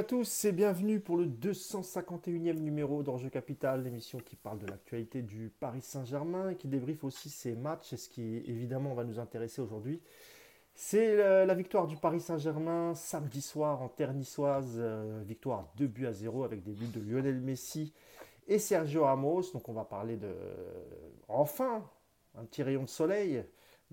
à tous et bienvenue pour le 251e numéro d'Enjeu Capital, l'émission qui parle de l'actualité du Paris Saint-Germain qui débriefe aussi ses matchs et ce qui évidemment va nous intéresser aujourd'hui. C'est la victoire du Paris Saint-Germain samedi soir en terre niçoise, euh, victoire 2 buts à 0 avec des buts de Lionel Messi et Sergio Ramos. Donc on va parler de enfin un petit rayon de soleil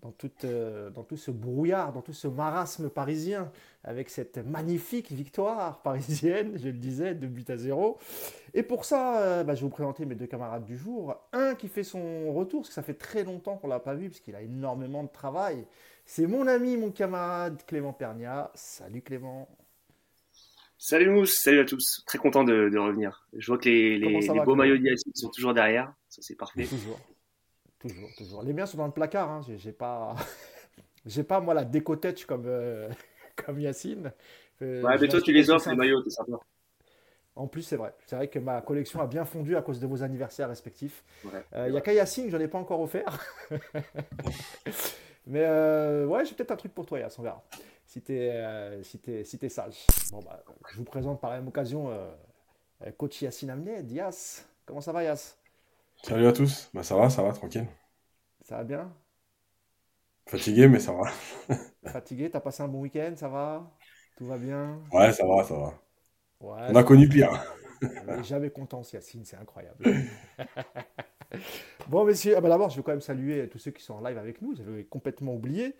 dans, euh, dans tout ce brouillard, dans tout ce marasme parisien, avec cette magnifique victoire parisienne, je le disais, de but à zéro. Et pour ça, euh, bah, je vais vous présenter mes deux camarades du jour. Un qui fait son retour, parce que ça fait très longtemps qu'on ne l'a pas vu, parce qu'il a énormément de travail. C'est mon ami, mon camarade Clément Pernia. Salut Clément. Salut Mousse, salut à tous. Très content de, revenir. Je vois que les, les, beaux maillots d'IAC sont toujours derrière. Ça, c'est parfait. Toujours. Toujours, toujours. Les miens sont dans le placard. Hein. J'ai pas, j'ai pas moi la déco-tête comme euh, comme Yacine. Euh, ouais, mais toi tu les offres les maillots, c'est sympa. En plus, c'est vrai. C'est vrai que ma collection a bien fondu à cause de vos anniversaires respectifs. Il ouais, n'y a qu'à Yacine, je n'en ai pas encore offert. Mais euh, ouais, j'ai peut-être un truc pour toi, Yass, on verra. Si tu es, si si sage. Bon, bah, je vous présente par la même occasion coach Yacine Amned. Yass, comment ça va, Yass Salut à tous, bah ça va, ça va, tranquille. Ça va bien? Fatigué, mais ça va. Fatigué, t'as passé un bon week-end, ça va? Tout va bien? Ouais, ça va, ça va. On a connu pire. Jamais content, Yacine, c'est incroyable. bon, messieurs, ah bah d'abord, je veux quand même saluer tous ceux qui sont en live avec nous, j'avais complètement oublié.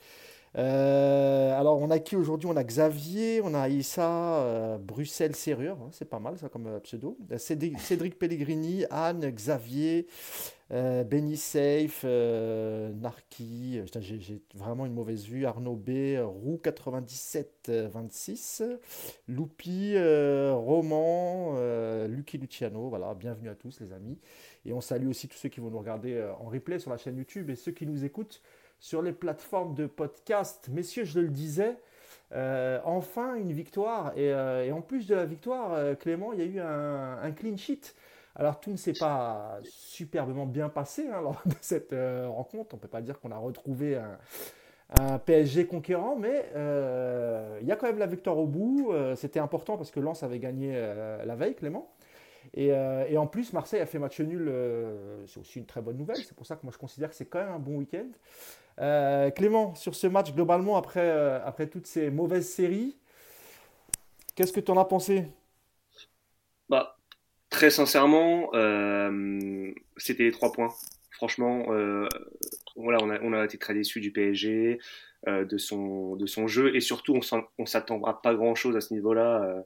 Euh, alors, on a qui aujourd'hui? On a Xavier, on a Issa, euh, Bruxelles Serrure, hein, c'est pas mal ça comme euh, pseudo. Cédric, Pellegrini, Anne, Xavier, Benny Safe, Narki, j'ai vraiment une mauvaise vue, Arnaud B, Roux 9726, Loupi, Roman, Lucky Luciano, voilà, bienvenue à tous les amis. Et on salue aussi tous ceux qui vont nous regarder en replay sur la chaîne YouTube et ceux qui nous écoutent sur les plateformes de podcast. Messieurs, je le disais, euh, enfin une victoire. Et, euh, en plus de la victoire, euh, Clément, il y a eu un, clean sheet. Alors tout ne s'est pas superbement bien passé hein, lors de cette rencontre. On ne peut pas dire qu'on a retrouvé un, PSG conquérant, mais il y a quand même la victoire au bout. C'était important parce que Lens avait gagné la veille, Clément. Et, en plus, Marseille a fait match nul. c'est aussi une très bonne nouvelle. C'est pour ça que moi je considère que c'est quand même un bon week-end. Euh, Clément, sur ce match, globalement, après, euh, après toutes ces mauvaises séries, qu'est-ce que tu en as pensé? Bah, Très sincèrement, euh, c'était les trois points. Franchement, voilà, on, a, été très déçus du PSG, de, son, de son jeu, et surtout, on s'attendra pas grand-chose à ce niveau-là.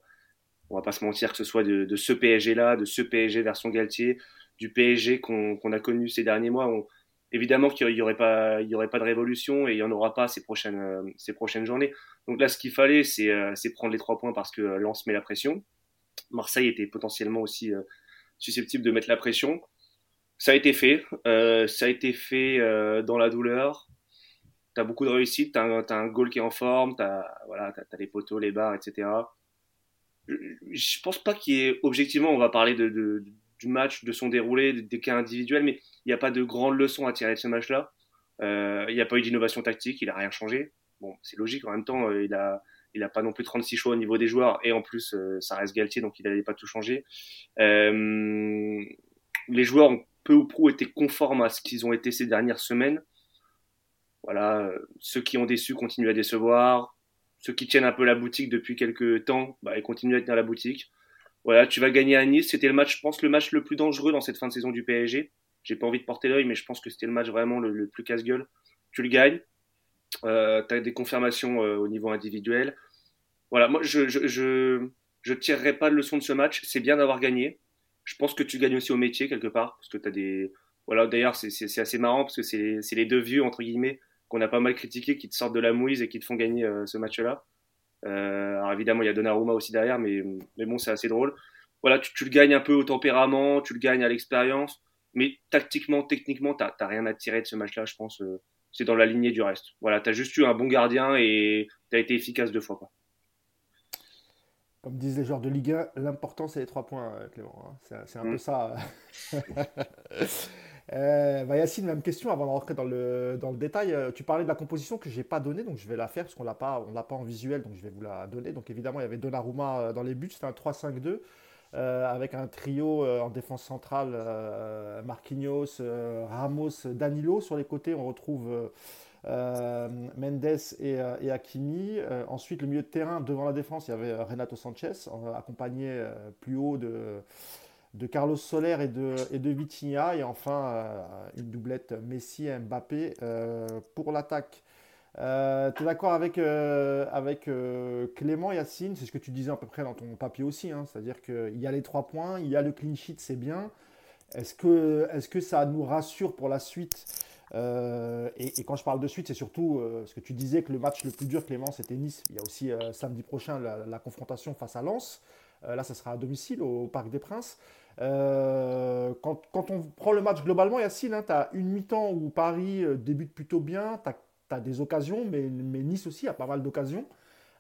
on va pas se mentir, que ce soit de, ce PSG-là, de ce PSG version Galtier, du PSG qu'on a connu ces derniers mois. Évidemment qu'il n'y aurait, pas, aurait pas de révolution et il n'y en aura pas ces prochaines, euh, ces prochaines journées. Donc là, ce qu'il fallait, c'est euh, prendre les trois points parce que Lens met la pression. Marseille était potentiellement aussi euh, susceptible de mettre la pression. Ça a été fait. ça a été fait dans la douleur. Tu as beaucoup de réussite. Tu as, un goal qui est en forme. Tu as, voilà, as, les poteaux, les barres, etc. Je pense pas qu'il y ait, objectivement, on va parler du match, de son déroulé, des cas individuels, mais il n'y a pas de grandes leçons à tirer de ce match-là. Euh, il n'y a pas eu d'innovation tactique, il n'a rien changé. Bon, c'est logique, en même temps, euh, il a, il a pas non plus 36 choix au niveau des joueurs, et en plus, euh, ça reste Galtier, donc il n'allait pas tout changer. les joueurs ont peu ou prou été conformes à ce qu'ils ont été ces dernières semaines. Voilà, ceux qui ont déçu continuent à décevoir. Ceux qui tiennent un peu la boutique depuis quelques temps, bah, ils continuent à tenir la boutique. Voilà, tu vas gagner à Nice. C'était le match, je pense, le match le plus dangereux dans cette fin de saison du PSG. J'ai pas envie de porter l'œil, mais je pense que c'était le match vraiment le, plus casse-gueule. Tu le gagnes. Euh, tu as des confirmations euh, au niveau individuel. Voilà, moi, je je, je, je tirerai pas de leçon de ce match. C'est bien d'avoir gagné. Je pense que tu gagnes aussi au métier quelque part, parce que tu as des. Voilà, d'ailleurs, c'est assez marrant, parce que c'est les deux vieux, entre guillemets, qu'on a pas mal critiqué, qui te sortent de la mouise et qui te font gagner euh, ce match-là. Euh, alors évidemment, il y a Donnarumma aussi derrière, mais, mais bon, c'est assez drôle. Voilà, tu, tu, le gagnes un peu au tempérament, tu le gagnes à l'expérience, mais tactiquement, techniquement, tu n'as rien à tirer de ce match-là, je pense. Euh, c'est dans la lignée du reste. Voilà, tu as juste eu un bon gardien et tu as été efficace deux fois. Quoi. Comme disent les joueurs de Ligue 1, l'important c'est les trois points, Clément. Hein. C'est un peu mm. ça. Euh, bah, Yacine, même question avant de rentrer dans le, dans le détail. Euh, tu parlais de la composition que je n'ai pas donnée, donc je vais la faire parce qu'on ne l'a pas en visuel, donc je vais vous la donner. Donc évidemment, il y avait Donnarumma euh, dans les buts, c'était un 3-5-2. Avec un trio en défense centrale, Marquinhos, Ramos, Danilo. Sur les côtés, on retrouve Mendes et, et Hakimi. ensuite, le milieu de terrain, devant la défense, il y avait Renato Sanchez, accompagné plus haut de, Carlos Soler et de, Vitinha. Et enfin, euh, une doublette Messi et Mbappé euh, pour l'attaque. Euh, tu es d'accord avec, avec Clément Yacine? C'est ce que tu disais à peu près dans ton papier aussi. Hein. C'est-à-dire qu'il y a les trois points, il y a le clean sheet, c'est bien. Est-ce que, est que ça nous rassure pour la suite et, quand je parle de suite, c'est surtout ce que tu disais que le match le plus dur, Clément, c'était Nice. Il y a aussi samedi prochain la, confrontation face à Lens. là, ça sera à domicile au Parc des Princes. Euh, quand, on prend le match globalement, Yacine, hein, tu as une mi-temps où Paris euh, débute plutôt bien, des occasions, mais, Nice aussi a pas mal d'occasions.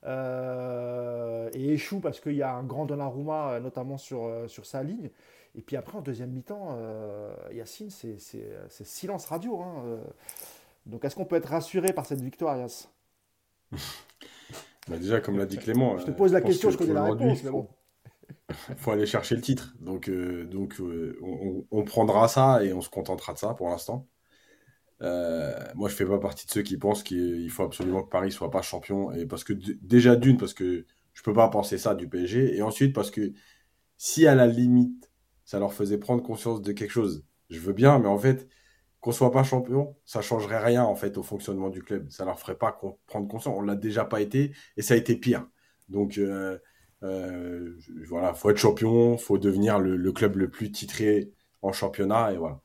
Euh, et échoue parce qu'il y a un grand Donnarumma, notamment sur, sur sa ligne. Et puis après, en deuxième mi-temps, Yacine, c'est silence radio. Hein, donc est-ce qu'on peut être rassuré par cette victoire, Yass bah, Déjà, comme l'a dit Clément. Je te pose la question, je connais la réponse, mais bon faut aller chercher le titre. Donc, euh, donc euh, on, prendra ça et on se contentera de ça pour l'instant. Euh, moi, je fais pas partie de ceux qui pensent qu'il faut absolument que Paris soit pas champion. Et parce que déjà d'une, parce que je peux pas penser ça du PSG. Et ensuite, parce que si à la limite, ça leur faisait prendre conscience de quelque chose, je veux bien, mais en fait, qu'on soit pas champion, ça changerait rien en fait au fonctionnement du club. Ça leur ferait pas prendre conscience. On l'a déjà pas été et ça a été pire. Donc euh, voilà, faut être champion, faut devenir le, club le plus titré en championnat et voilà.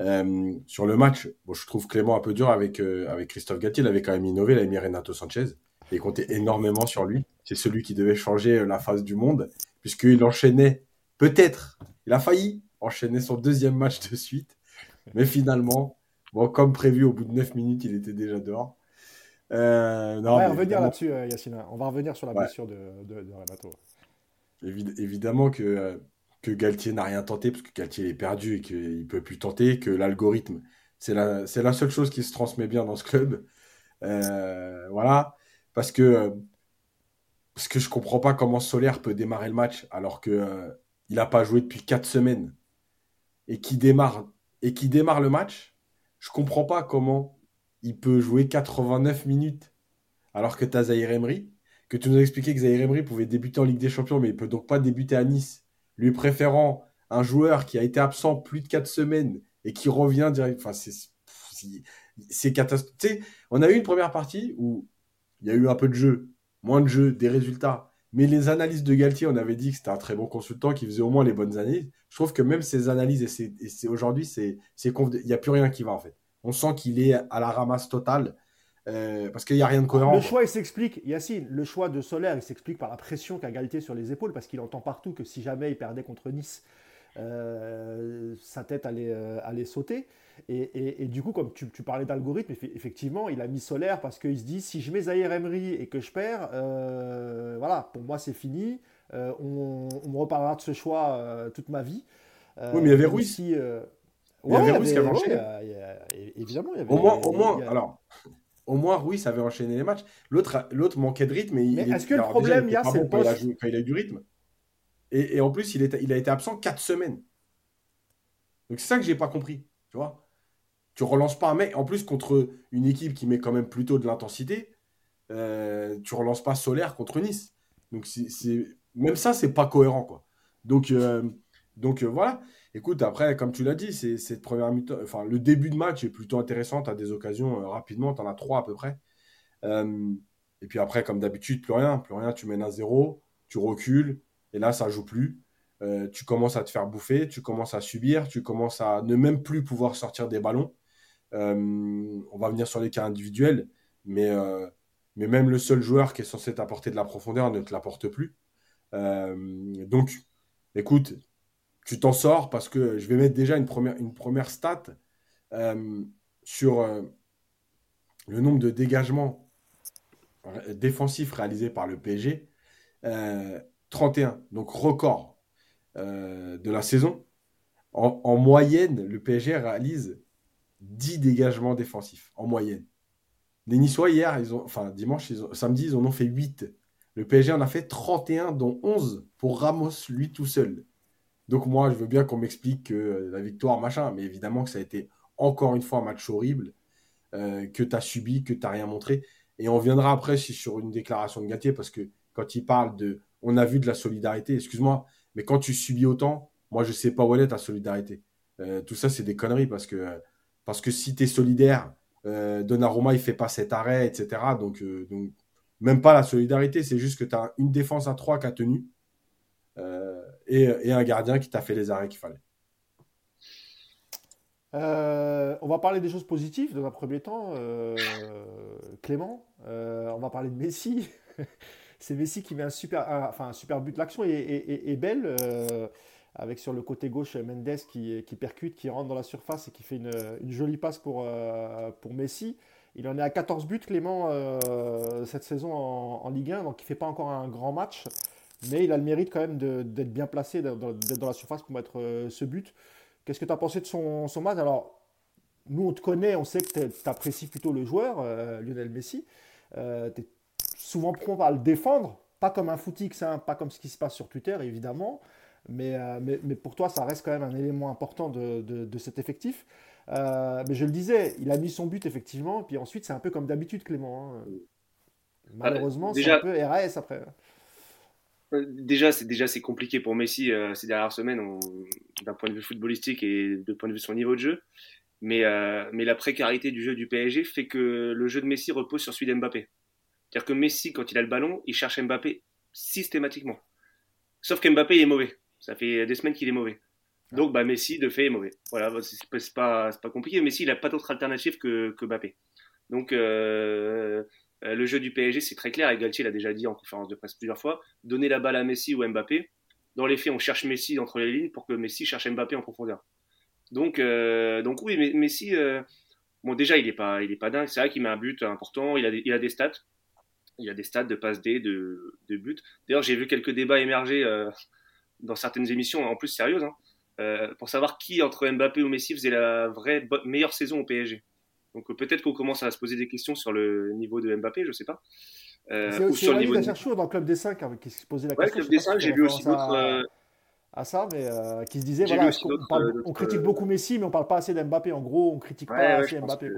Euh, sur le match, bon, je trouve Clément un peu dur avec, euh, avec Christophe Gatti. Il avait quand même innové, il avait mis Renato Sanchez et comptait énormément sur lui. C'est celui qui devait changer la face du monde, puisqu'il enchaînait, peut-être, il a failli enchaîner son deuxième match de suite, mais finalement, bon, comme prévu, au bout de 9 minutes, il était déjà dehors. Euh, on va revenir là-dessus, euh, Yacine. On va revenir sur la blessure de, Renato. évidemment que, euh, que Galtier n'a rien tenté, parce que Galtier est perdu et qu'il ne peut plus tenter, que l'algorithme, c'est la, la seule chose qui se transmet bien dans ce club. voilà. Parce que, je ne comprends pas comment Solaire peut démarrer le match alors qu'il il n'a pas joué depuis 4 semaines et qui démarre, le match. Je ne comprends pas comment il peut jouer 89 minutes alors que tu as Zahir Emery, que tu nous as expliqué que Zahir Emery pouvait débuter en Ligue des Champions, mais il peut donc pas débuter à Nice, lui préférant un joueur qui a été absent plus de 4 semaines et qui revient direct. Enfin, c'est catastrophique. on a eu une première partie où il y a eu un peu de jeu, moins de jeu, des résultats. Mais les analyses de Galtier, on avait dit que c'était un très bon consultant qui faisait au moins les bonnes analyses. Je trouve que même ces analyses, et c'est aujourd'hui, c'est il n'y a plus rien qui va en fait. On sent qu'il est à la ramasse totale. Euh, parce qu'il n'y a rien de cohérent. Le choix, il s'explique, Yacine, le choix de Solaire, il s'explique par la pression qu'a Galtier sur les épaules, parce qu'il entend partout que si jamais il perdait contre Nice, euh, sa tête allait, euh, allait sauter. Et, du coup, comme tu, parlais d'algorithme, effectivement, il a mis Solaire parce qu'il se dit si je mets Zahir Emery et que je perds, voilà, pour moi c'est fini. On, me reparlera de ce choix toute ma vie. oui, mais il y avait Ruiz. Il y avait Ruiz qui avait enchaîné. évidemment, il y avait. Au moins, au moins alors, au moins Ruiz avait enchaîné les matchs. L'autre, l'autre manquait de rythme. Mais est-ce que le problème, il y a, c'est quand, il a du rythme. Et, et en plus, il, est, il a été absent 4 semaines. Donc c'est ça que j'ai pas compris. Tu vois Tu relances pas un mec. En plus, contre une équipe qui met quand même plutôt de l'intensité, euh, tu relances pas Solaire contre Nice. Donc c'est, même ça, c'est pas cohérent. quoi. Donc, euh, donc euh, voilà. Écoute, après, comme tu l'as dit, c'est le début de match est plutôt intéressant. Tu as des occasions euh, rapidement, tu en as trois à peu près. Euh, et puis après, comme d'habitude, plus rien. Plus rien, tu mènes à zéro, tu recules, et là, ça joue plus. Euh, tu commences à te faire bouffer, tu commences à subir, tu commences à ne même plus pouvoir sortir des ballons. on va venir sur les cas individuels, mais, mais même le seul joueur qui est censé t'apporter de la profondeur ne te l'apporte plus. donc, écoute, tu t'en sors parce que je vais mettre déjà une première, une première stat euh, sur euh, le nombre de dégagements défensifs réalisés par le PSG. Euh, 31, donc record de la saison. En, moyenne, le PSG réalise 10 dégagements défensifs, en moyenne. Les Niçois, hier, ils ont, enfin dimanche, samedi, ils en ont fait 8. Le PSG en a fait 31, dont 11 pour Ramos, lui tout seul. Donc moi, je veux bien qu'on m'explique la victoire, machin, mais évidemment que ça a été encore une fois un match horrible, euh, que tu as subi, que tu n'as rien montré. Et on viendra après sur une déclaration de Gatier, parce que quand il parle de on a vu de la solidarité, excuse-moi, mais quand tu subis autant, moi je sais pas où elle est ta solidarité. Euh, tout ça, c'est des conneries, parce que, parce que si tu es solidaire, euh, Donnarumma, il fait pas cet arrêt, etc. Donc, euh, donc même pas la solidarité, c'est juste que tu as une défense à 3 qui a tenu et, et, un gardien qui t'a fait les arrêts qu'il fallait. Euh, on va parler des choses positives dans un premier temps. Euh, Clément, euh, on va parler de Messi. C'est Messi qui met un super, enfin, un super but. L'action est, belle, avec sur le côté gauche Mendes qui, percute, qui rentre dans la surface et qui fait une, jolie passe pour, pour Messi. Il en est à 14 buts, Clément, cette saison en, Ligue 1, donc il ne fait pas encore un grand match. Mais il a le mérite quand même d'être bien placé, d'être dans la surface pour mettre ce but. Qu'est-ce que tu as pensé de son, son match? Alors, nous, on te connaît, on sait que tu apprécies plutôt le joueur, euh, Lionel Messi. Euh, tu es souvent prompt à le défendre, pas comme un footix, hein, pas comme ce qui se passe sur Twitter, évidemment. Euh, mais, mais, pour toi, ça reste quand même un élément important de, de, cet effectif. mais je le disais, il a mis son but, effectivement. Puis ensuite, c'est un peu comme d'habitude, Clément. Hein. Malheureusement, c'est un peu RAS après. Euh, déjà, c'est déjà c'est compliqué pour Messi euh, ces dernières semaines, d'un point de vue footballistique et de point de vue de son niveau de jeu. Mais, euh, mais la précarité du jeu du PSG fait que le jeu de Messi repose sur celui d'Mbappé. C'est-à-dire que Messi, quand il a le ballon, il cherche Mbappé systématiquement. Sauf qu'Mbappé est mauvais. Ça fait des semaines qu'il est mauvais. Donc bah, Messi, de fait, est mauvais. Voilà, c'est pas, pas, compliqué. Messi, il n'a pas d'autre alternative que, que Mbappé. Donc euh, le jeu du PSG, c'est très clair, et Galtier l'a déjà dit en conférence de presse plusieurs fois, donner la balle à Messi ou Mbappé. Dans les faits, on cherche Messi entre les lignes pour que Messi cherche Mbappé en profondeur. Donc, euh, donc oui, Messi, euh, bon déjà, il n'est pas, il est pas dingue. C'est vrai qu'il met un but important, il a des, il a des stats. Il a des stats de passe D, de, de buts. D'ailleurs, j'ai vu quelques débats émerger dans certaines émissions, en plus sérieuses, hein, pour savoir qui entre Mbappé ou Messi faisait la vraie meilleure saison au PSG. Donc euh, peut-être qu'on commence à se poser des questions sur le niveau de Mbappé, je ne sais pas. Euh, ou sur le niveau de... dans le club des 5 hein, qui se posait la question. Ouais, club des 5, j'ai vu aussi d'autres. Euh, à, ça, mais qui se disait voilà, on, critique beaucoup Messi, mais on parle pas assez d'Mbappé. En gros, on critique pas assez Mbappé.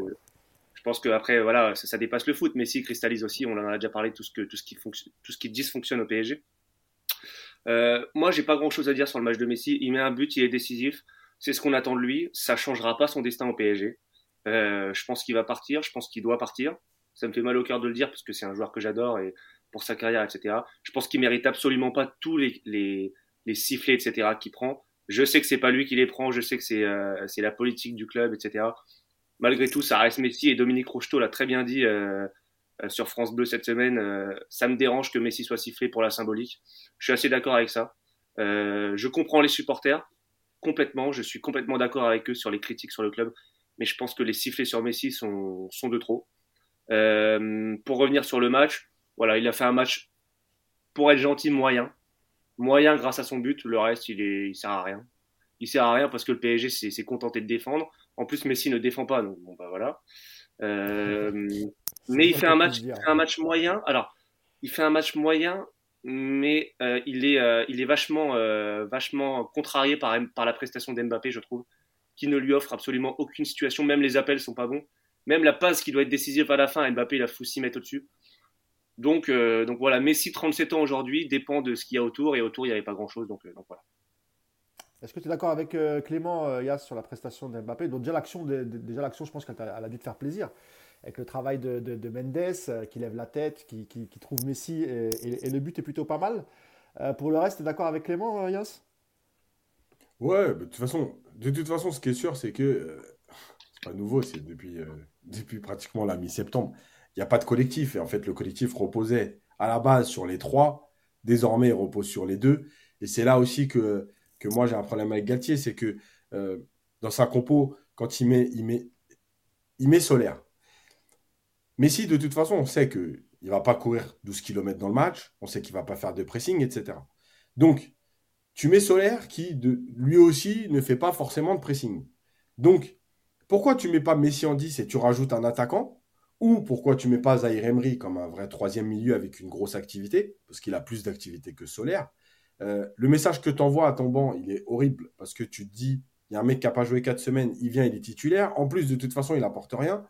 je pense qu'après, voilà, ça, dépasse le foot. Messi cristallise aussi, on en a déjà parlé, tout ce, que, tout ce, qui, fonctionne, tout ce qui dysfonctionne au PSG. Euh, moi, j'ai pas grand chose à dire sur le match de Messi. Il met un but, il est décisif. C'est ce qu'on attend de lui. Ça changera pas son destin au PSG. Euh, je pense qu'il va partir, je pense qu'il doit partir. Ça me fait mal au cœur de le dire parce que c'est un joueur que j'adore et pour sa carrière, etc. Je pense qu'il mérite absolument pas tous les, les, les sifflets, etc. qu'il prend. Je sais que c'est pas lui qui les prend, je sais que c'est euh, la politique du club, etc. Malgré tout, ça reste Messi et Dominique Rocheteau l'a très bien dit euh, euh sur France Bleu cette semaine. Euh, ça me dérange que Messi soit sifflé pour la symbolique. Je suis assez d'accord avec ça. je comprends les supporters complètement. Je suis complètement d'accord avec eux sur les critiques sur le club mais je pense que les sifflets sur Messi sont, sont de trop. Euh, pour revenir sur le match, voilà, il a fait un match, pour être gentil, moyen. Moyen grâce à son but, le reste, il, est, sert à rien. Il sert à rien parce que le PSG s'est contenté de défendre. En plus, Messi ne défend pas, donc bah voilà. Euh, mais il fait un match, un match moyen. Alors, il fait un match moyen, mais euh, il est, il est vachement, vachement contrarié par, par la prestation d'Mbappé, je trouve qui ne lui offre absolument aucune situation. Même les appels sont pas bons. Même la passe qui doit être décisive à la fin, Mbappé il a fou 6 mètres au-dessus. Donc, euh, donc voilà, Messi 37 ans aujourd'hui dépend de ce qu'il y a autour et autour il n'y avait pas grand-chose. Donc, euh, donc voilà. Est-ce que tu es d'accord avec euh, Clément Yass sur la prestation d'Mbappé Donc déjà l'action, déjà l'action, je pense qu'elle a, dû te faire plaisir avec le travail de, Mendes qui lève la tête, qui, trouve Messi et, le but est plutôt pas mal. pour le reste, tu es d'accord avec Clément Yass Ouais, de toute façon, de toute façon, ce qui est sûr, c'est que euh, c'est pas nouveau, c'est depuis, euh, depuis pratiquement la mi-septembre. Il n'y a pas de collectif. Et en fait, le collectif reposait à la base sur les trois. Désormais, il repose sur les deux. Et c'est là aussi que, que moi, j'ai un problème avec Galtier. C'est que euh, dans sa compo, quand il met, il met, il met solaire. Mais si, de toute façon, on sait qu'il ne va pas courir 12 km dans le match. On sait qu'il ne va pas faire de pressing, etc. Donc, tu mets Solaire qui, lui aussi, ne fait pas forcément de pressing. Donc, pourquoi tu mets pas Messi en 10 et tu rajoutes un attaquant? Ou pourquoi tu mets pas Zahir Emery comme un vrai troisième milieu avec une grosse activité? Parce qu'il a plus d'activité que Solaire. Euh, le message que tu envoies à ton banc, il est horrible parce que tu te dis, il y a un mec qui n'a pas joué 4 semaines, il vient, il est titulaire. En plus, de toute façon, il n'apporte rien.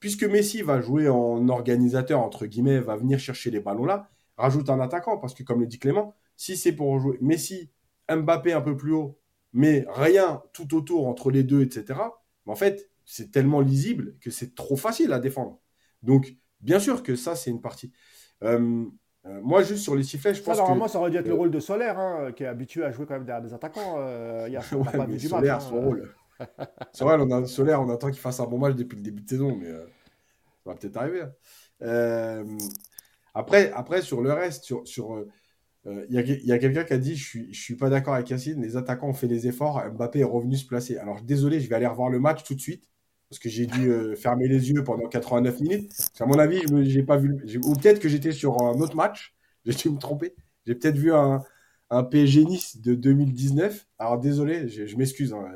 Puisque Messi va jouer en organisateur, entre guillemets, va venir chercher les ballons là, rajoute un attaquant. Parce que, comme le dit Clément, si c'est pour jouer Messi, Mbappé un peu plus haut, mais rien tout autour entre les deux, etc., en fait, c'est tellement lisible que c'est trop facile à défendre. Donc, bien sûr que ça, c'est une partie. Euh, euh, moi, juste sur les sifflets, je pense ça, normalement, ça aurait dû être le rôle de Solaire, hein, qui est habitué à jouer quand même derrière des attaquants. Euh, il y a pas vu du Solaire, son rôle. c'est vrai, on a Solaire, on attend qu'il fasse un bon match depuis le début de saison, mais ça va peut-être arriver. Hein. après, après, sur le reste, sur, sur il y a, quelqu'un qui a dit je suis, je suis pas d'accord avec Yacine, les attaquants ont fait des efforts, Mbappé est revenu se placer. Alors désolé, je vais aller revoir le match tout de suite parce que j'ai dû euh, fermer les yeux pendant 89 minutes. À mon avis, j'ai pas vu, ou peut-être que j'étais sur un autre match, j'ai dû me tromper. J'ai peut-être vu un, un PSG Nice de 2019. Alors désolé, je, m'excuse, hein,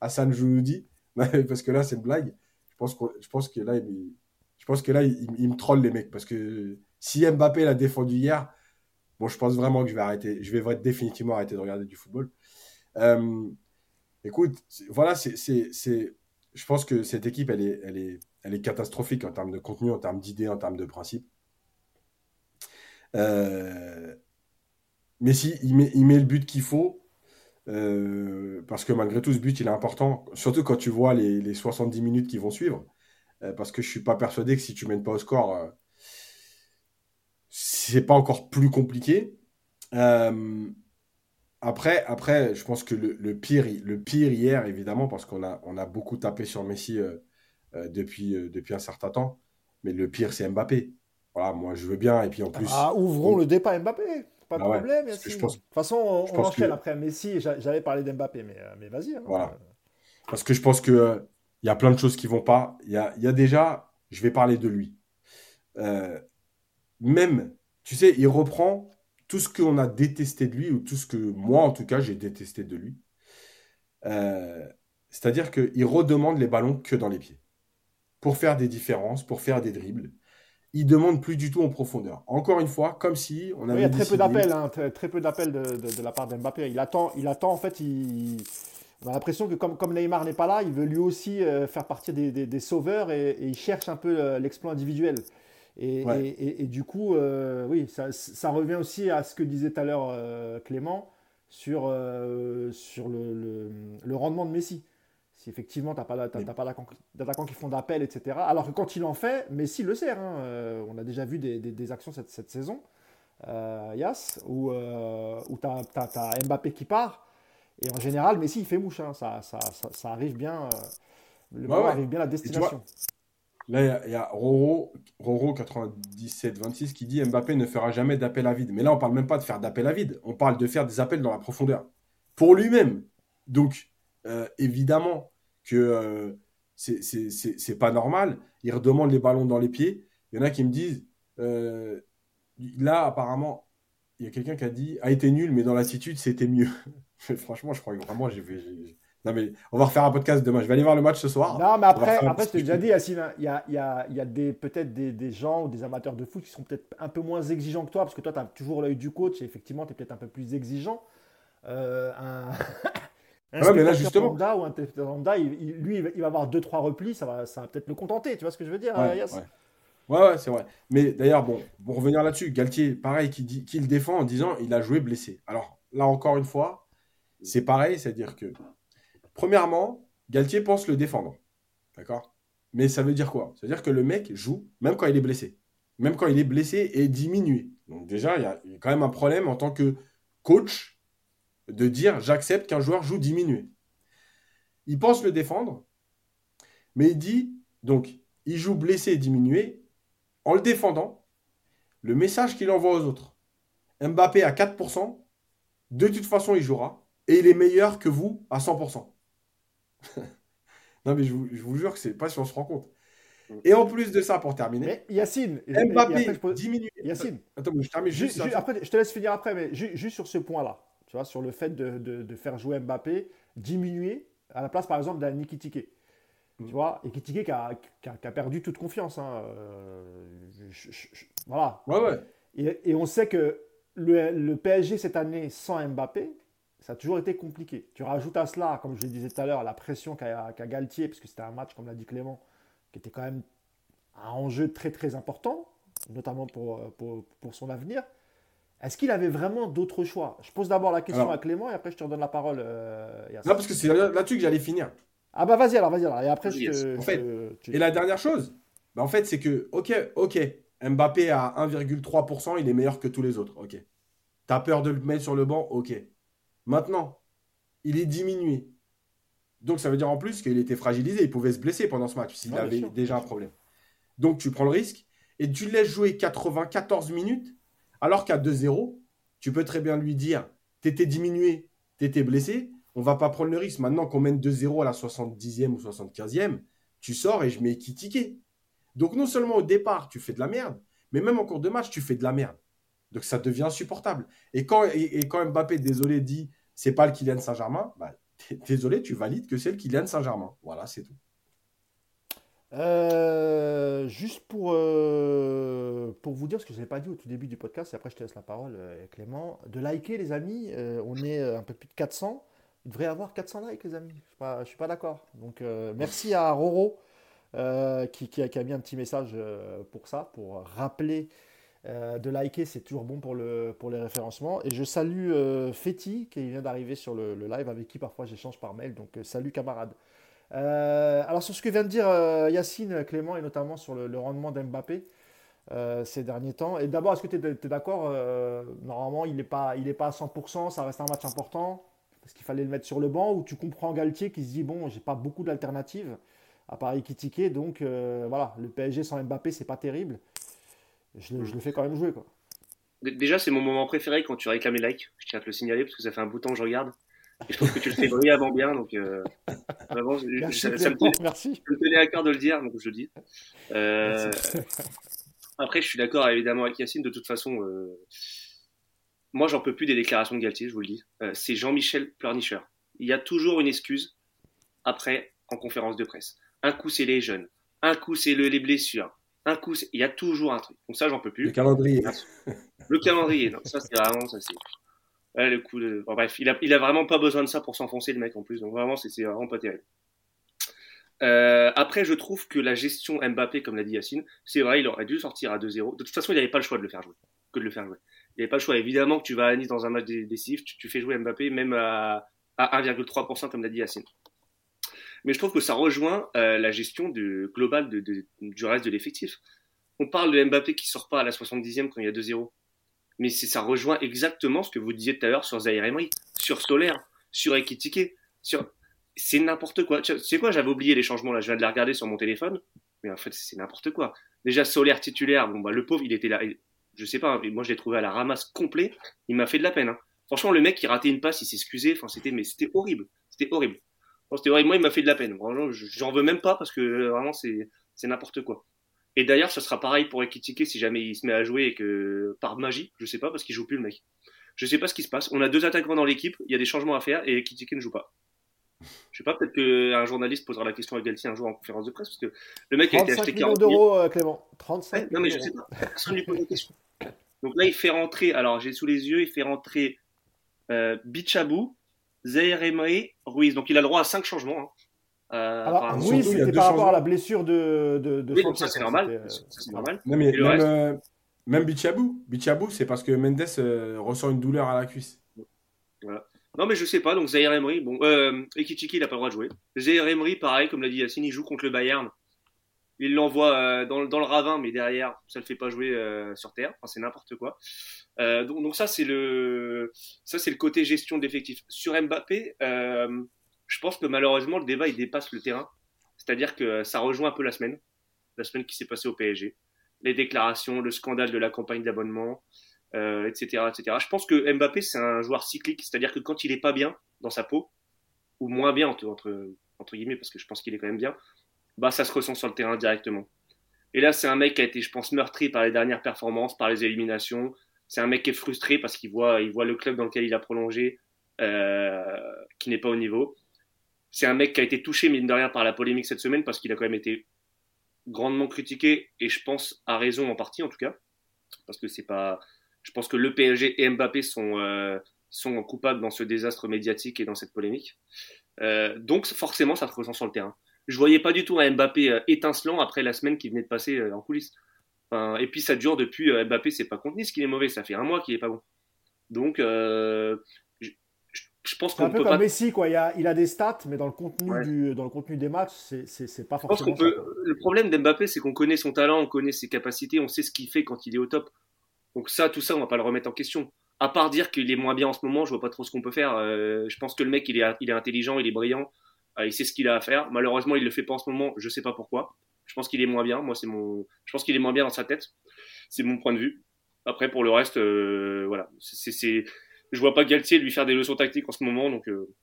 Hassan dis parce que là c'est une blague. Je pense que, je pense que là, il, je pense que là, il, il, me troll les mecs parce que si Mbappé l'a défendu hier Bon, je pense vraiment que je vais arrêter. Je vais définitivement arrêter de regarder du football. Euh, écoute, voilà, je pense que cette équipe, elle est, catastrophique en termes de contenu, en termes d'idées, en termes de principes. Euh, mais si, il met, le but qu'il faut. Euh, parce que malgré tout, ce but, il est important. Surtout quand tu vois les, les 70 minutes qui vont suivre. parce que je ne suis pas persuadé que si tu mènes pas au score, c'est pas encore plus compliqué. Euh, après, après, je pense que le, pire, le pire hier, évidemment, parce qu'on a, on a beaucoup tapé sur Messi euh, euh, depuis, depuis un certain temps, mais le pire, c'est Mbappé. Voilà, moi, je veux bien. Et puis en plus. Ah, ouvrons le débat Mbappé. Pas de ah problème. de toute façon, on, on enchaîne après Messi. J'avais parlé d'Mbappé, mais, mais vas-y. Hein. voilà. Parce que je pense qu'il il y a plein de choses qui vont pas. Il y a, y a, déjà, je vais parler de lui. même tu sais, il reprend tout ce qu'on a détesté de lui, ou tout ce que moi, en tout cas, j'ai détesté de lui. Euh, c'est-à-dire qu'il redemande les ballons que dans les pieds. Pour faire des différences, pour faire des dribbles. Il demande plus du tout en profondeur. Encore une fois, comme si on avait. il y a très peu d'appels, hein, très, peu d'appels de, la part d'Mbappé. Il attend, il attend, en fait, il, on a l'impression que comme, comme Neymar n'est pas là, il veut lui aussi euh, faire partie des, sauveurs et, il cherche un peu euh, l'exploit individuel. Et, du coup, euh, oui, ça, revient aussi à ce que disait tout à l'heure euh, Clément sur, euh, sur le, le, rendement de Messi. Si effectivement, tu n'as pas, d'attaquants qui font d'appel, etc. Alors que quand il en fait, Messi le sert. Hein. on a déjà vu des, des, actions cette, cette saison, Yas, où, où tu as, Mbappé qui part. Et en général, Messi, il fait mouche. Hein. Ça, ça, ça, arrive bien. le ouais, arrive bien à destination. Là, il y a, Roro, Roro 97-26 qui dit Mbappé ne fera jamais d'appel à vide. Mais là, on parle même pas de faire d'appel à vide. On parle de faire des appels dans la profondeur. Pour lui-même. Donc, euh, évidemment que euh, c'est pas normal. Il redemande les ballons dans les pieds. Il y en a qui me disent euh, là, apparemment, il y a quelqu'un qui a dit a été nul, mais dans l'attitude, c'était mieux. Franchement, je crois que vraiment, j'ai non, mais on va refaire un podcast demain. Je vais aller voir le match ce soir. Non, mais après, après je t'ai déjà dit, Yacine, il y a, y a, y a des, peut-être des, des, gens ou des amateurs de foot qui sont peut-être un peu moins exigeants que toi, parce que toi, tu as toujours l'œil du coach et effectivement, tu es peut-être un peu plus exigeant. Euh, un. un ouais, mais là, justement. ou un lambda, lui, il va avoir 2-3 replis, ça va, ça va peut-être le contenter. Tu vois ce que je veux dire, ouais, Yass ouais. ouais, c'est vrai. Mais d'ailleurs, bon, pour revenir là-dessus, Galtier, pareil, qui, dit, qui le défend en disant il a joué blessé. Alors là, encore une fois, c'est pareil, c'est-à-dire que Premièrement, Galtier pense le défendre. D'accord? Mais ça veut dire quoi? Ça veut dire que le mec joue même quand il est blessé. Même quand il est blessé et diminué. Donc déjà, il y, a quand même un problème en tant que coach de dire j'accepte qu'un joueur joue diminué. Il pense le défendre, mais il dit donc il joue blessé et diminué en le défendant. Le message qu'il envoie aux autres. Mbappé à 4%, de toute façon il jouera et il est meilleur que vous à 100%. non, mais je vous, jure que c'est pas si on se rend compte. Et en plus de ça, pour terminer, Mais Yacine, Mbappé après, je pose- diminue. Yacine, Attends, mais je termine Ju- juste. ju- ça. après, je te laisse finir après, mais ju- juste sur ce point-là, tu vois, sur le fait de, de- de faire jouer Mbappé, diminuer à la place, par exemple, d'un Ekitike. Mm. Tu vois, Ekitike qui a, qui a- qui a perdu toute confiance. hein, euh, je- je- je- voilà. Ouais, ouais. Et, et on sait que le, le PSG cette année sans Mbappé, ça a toujours été compliqué. Tu rajoutes à cela, comme je le disais tout à l'heure, la pression qu'a qu'a Galtier, puisque c'était un match, comme l'a dit Clément, qui était quand même un enjeu très très important, notamment pour, pour, pour son avenir. Est-ce qu'il avait vraiment d'autres choix? Je pose d'abord la question Alors- à Clément et après je te redonne la parole. euh. Non, parce que c'est là- là-dessus que j'allais finir. Ah bah vas-y alors, vas-y alors. Et après je te... En fait, je te- tu- Et la dernière chose, bah en fait, c'est que, ok, ok, Mbappé à 1,3%, il est meilleur que tous les autres, ok. T'as peur de le mettre sur le banc, ok. Maintenant, il est diminué. Donc ça veut dire en plus qu'il était fragilisé, il pouvait se blesser pendant ce match s'il Ouais, avait sûr, déjà un problème. Donc tu prends le risque et tu le laisses jouer 94 minutes, alors qu'à 2-0, tu peux très bien lui dire, t'étais diminué, t'étais blessé, on va pas prendre le risque. Maintenant qu'on mène 2-0 à la 70e ou 75e, tu sors et je mets Kitike. Donc non seulement au départ, tu fais de la merde, mais même en cours de match, tu fais de la merde. Donc ça devient insupportable. Et quand, et, quand Mbappé, désolé, dit c'est pas le Kylian Saint-Germain, bah, désolé, tu valides que c'est le Kylian Saint-Germain. Voilà, c'est tout. Euh, juste pour, euh, pour vous dire, ce que je n'ai pas dit au tout début du podcast, et après je te laisse la parole, euh, Clément, de liker les amis, on est un peu plus de 400, il devrait y avoir 400 likes les amis, je ne suis pas, d'accord. Donc merci à Roro qui, a, qui a mis un petit message pour ça, pour rappeler euh, de liker, c'est toujours bon pour, le, pour les référencements. Et je salue euh, Feti qui vient d'arriver sur le, live, avec qui parfois j'échange par mail, donc euh, salut camarade. Euh, alors sur ce que vient de dire Yacine, Clément, et notamment sur le, rendement d'Mbappé ces derniers temps. Et d'abord, est-ce que tu es, d'accord Normalement, il n'est pas, à 100%, ça reste un match important, parce qu'il fallait le mettre sur le banc, ou tu comprends Galtier qui se dit, bon, j'ai pas beaucoup d'alternatives, à part Ekitike, donc euh, voilà, le PSG sans Mbappé, c'est pas terrible. Je, le- je le fais quand même jouer, quoi. Déjà, c'est mon moment préféré quand tu réclames les likes. Je tiens à te le signaler parce que ça fait un bout de temps que je regarde. Et je trouve que tu le fais brillamment bien. Donc, euh, vraiment, je- Merci, ça, ça me tenait, merci. ça me tenait à cœur de le dire, donc je le dis. Euh, après, je suis d'accord évidemment avec Yacine. De toute façon, euh, moi, j'en peux plus des déclarations de Galtier, je vous le dis. Euh, c'est Jean-Michel Pleurnicheur. Il y a toujours une excuse après en conférence de presse. Un coup, c'est les jeunes. Un coup, c'est le- les blessures. Un coup, il y a toujours un truc. Donc ça, j'en peux plus. Le calendrier. Le calendrier, non, ça c'est vraiment, ça c'est. Ouais, le coup de. bon, bref, il a, il a vraiment pas besoin de ça pour s'enfoncer le mec en plus, donc vraiment c'est vraiment pas terrible. Euh, après, je trouve que la gestion Mbappé, comme l'a dit Yacine, c'est vrai, il aurait dû sortir à 2-0. De toute façon, il n'avait pas le choix de le faire jouer, que de le faire jouer. Il n'avait pas le choix. Évidemment que tu vas à Nice dans un match dé- décisif, tu, tu fais jouer Mbappé même à, à 1,3%, comme l'a dit Yacine. Mais je trouve que ça rejoint euh, la gestion globale du reste de l'effectif. On parle de Mbappé qui sort pas à la 70e quand il y a 2-0 mais ça rejoint exactement ce que vous disiez tout à l'heure sur Zaire Emery, sur Solaire, sur Ekitike, c'est n'importe quoi. Tu sais quoi, j'avais oublié les changements là, je viens de les regarder sur mon téléphone, mais en fait c'est n'importe quoi. Déjà Solaire titulaire, bon bah le pauvre il était là, je sais pas, moi je l'ai trouvé à la ramasse complet, il m'a fait de la peine. hein. Franchement le mec qui ratait une passe, il s'excusait, enfin c'était mais c'était horrible, c'était horrible. C'était horrible. Moi il m'a fait de la peine. J'en veux même pas parce que euh, vraiment c'est n'importe quoi. Et d'ailleurs, ça sera pareil pour Ekitike si jamais il se met à jouer et que par magie, je sais pas parce qu'il joue plus le mec. Je sais pas ce qui se passe. On a deux attaquants dans l'équipe, il y a des changements à faire et Ekitike ne joue pas. Je sais pas, peut-être qu'un journaliste posera la question à Galtier un jour en conférence de presse parce que le mec a été 35 acheté millions 40 millions. d'euros, euh, Clément. 35 Ouais, non mais je sais pas, personne ne lui pose la question. Donc là, il fait rentrer, alors j'ai sous les yeux, il fait rentrer euh, Bichabou, Zaire Emery, Ruiz. Donc il a le droit à cinq changements. Hein. Euh, Alors, a c'était par rapport à changements. la blessure de, de, de Oui, donc ça c'est normal. euh, Ça, c'est normal. Non, mais même, reste euh, même Bichabou, Bichabou, c'est parce que Mendes euh, ressent une douleur à la cuisse. Non, mais je sais pas. Donc, Zaire Emery, bon, euh, Ekitiki, il a pas le droit de jouer. Zaire Emery, pareil, comme l'a dit Yacine, il joue contre le Bayern. Il l'envoie euh, dans, le- dans le ravin, mais derrière, ça le fait pas jouer euh, sur terre. Enfin, c'est n'importe quoi. Euh, donc, ça, c'est le, ça, c'est le côté gestion d'effectifs. Sur Mbappé, euh, je pense que malheureusement, le débat, il dépasse le terrain. C'est-à-dire que ça rejoint un peu la semaine. La semaine qui s'est passée au PSG. Les déclarations, le scandale de la campagne d'abonnement euh, etc., etc. Je pense que Mbappé, c'est un joueur cyclique, c'est-à-dire que quand il est pas bien dans sa peau, ou moins bien entre, entre, entre guillemets, parce que je pense qu'il est quand même bien, bah ça se ressent sur le terrain directement. Et là, c'est un mec qui a été, je pense, meurtri par les dernières performances, par les éliminations. C'est un mec qui est frustré parce qu'il voit, le club dans lequel il a prolongé euh, qui n'est pas au niveau. C'est un mec qui a été touché, mine de rien, par la polémique cette semaine parce qu'il a quand même été grandement critiqué et je pense à raison en partie en tout cas. Parce que c'est pas je pense que le PSG et Mbappé sont euh, sont coupables dans ce désastre médiatique et dans cette polémique. Euh, donc forcément ça se ressent sur le terrain. Je voyais pas du tout un Mbappé étincelant après la semaine qui venait de passer en coulisses enfin, et puis ça dure depuis euh, Mbappé c'est pas contenu ce qu'il est mauvais ça fait un mois qu'il est pas bon donc euh, je pense qu'on un peu peut comme pas... Messi, quoi. Il a, il a, des stats, mais dans le contenu, ouais. du, dans le contenu des matchs, c'est pas forcément. Peut... Ça, le problème d'Mbappé, c'est qu'on connaît son talent, on connaît ses capacités, on sait ce qu'il fait quand il est au top. Donc ça, tout ça, on va pas le remettre en question. À part dire qu'il est moins bien en ce moment, je vois pas trop ce qu'on peut faire. Euh, je pense que le mec, il est, il est intelligent, il est brillant, euh, il sait ce qu'il a à faire. Malheureusement, il le fait pas en ce moment. Je sais pas pourquoi. Je pense qu'il est moins bien. Moi, c'est mon. Je pense qu'il est moins bien dans sa tête. C'est mon point de vue. Après, pour le reste, euh, voilà, c'est je vois pas Galtier lui faire des leçons tactiques en ce moment, donc euh,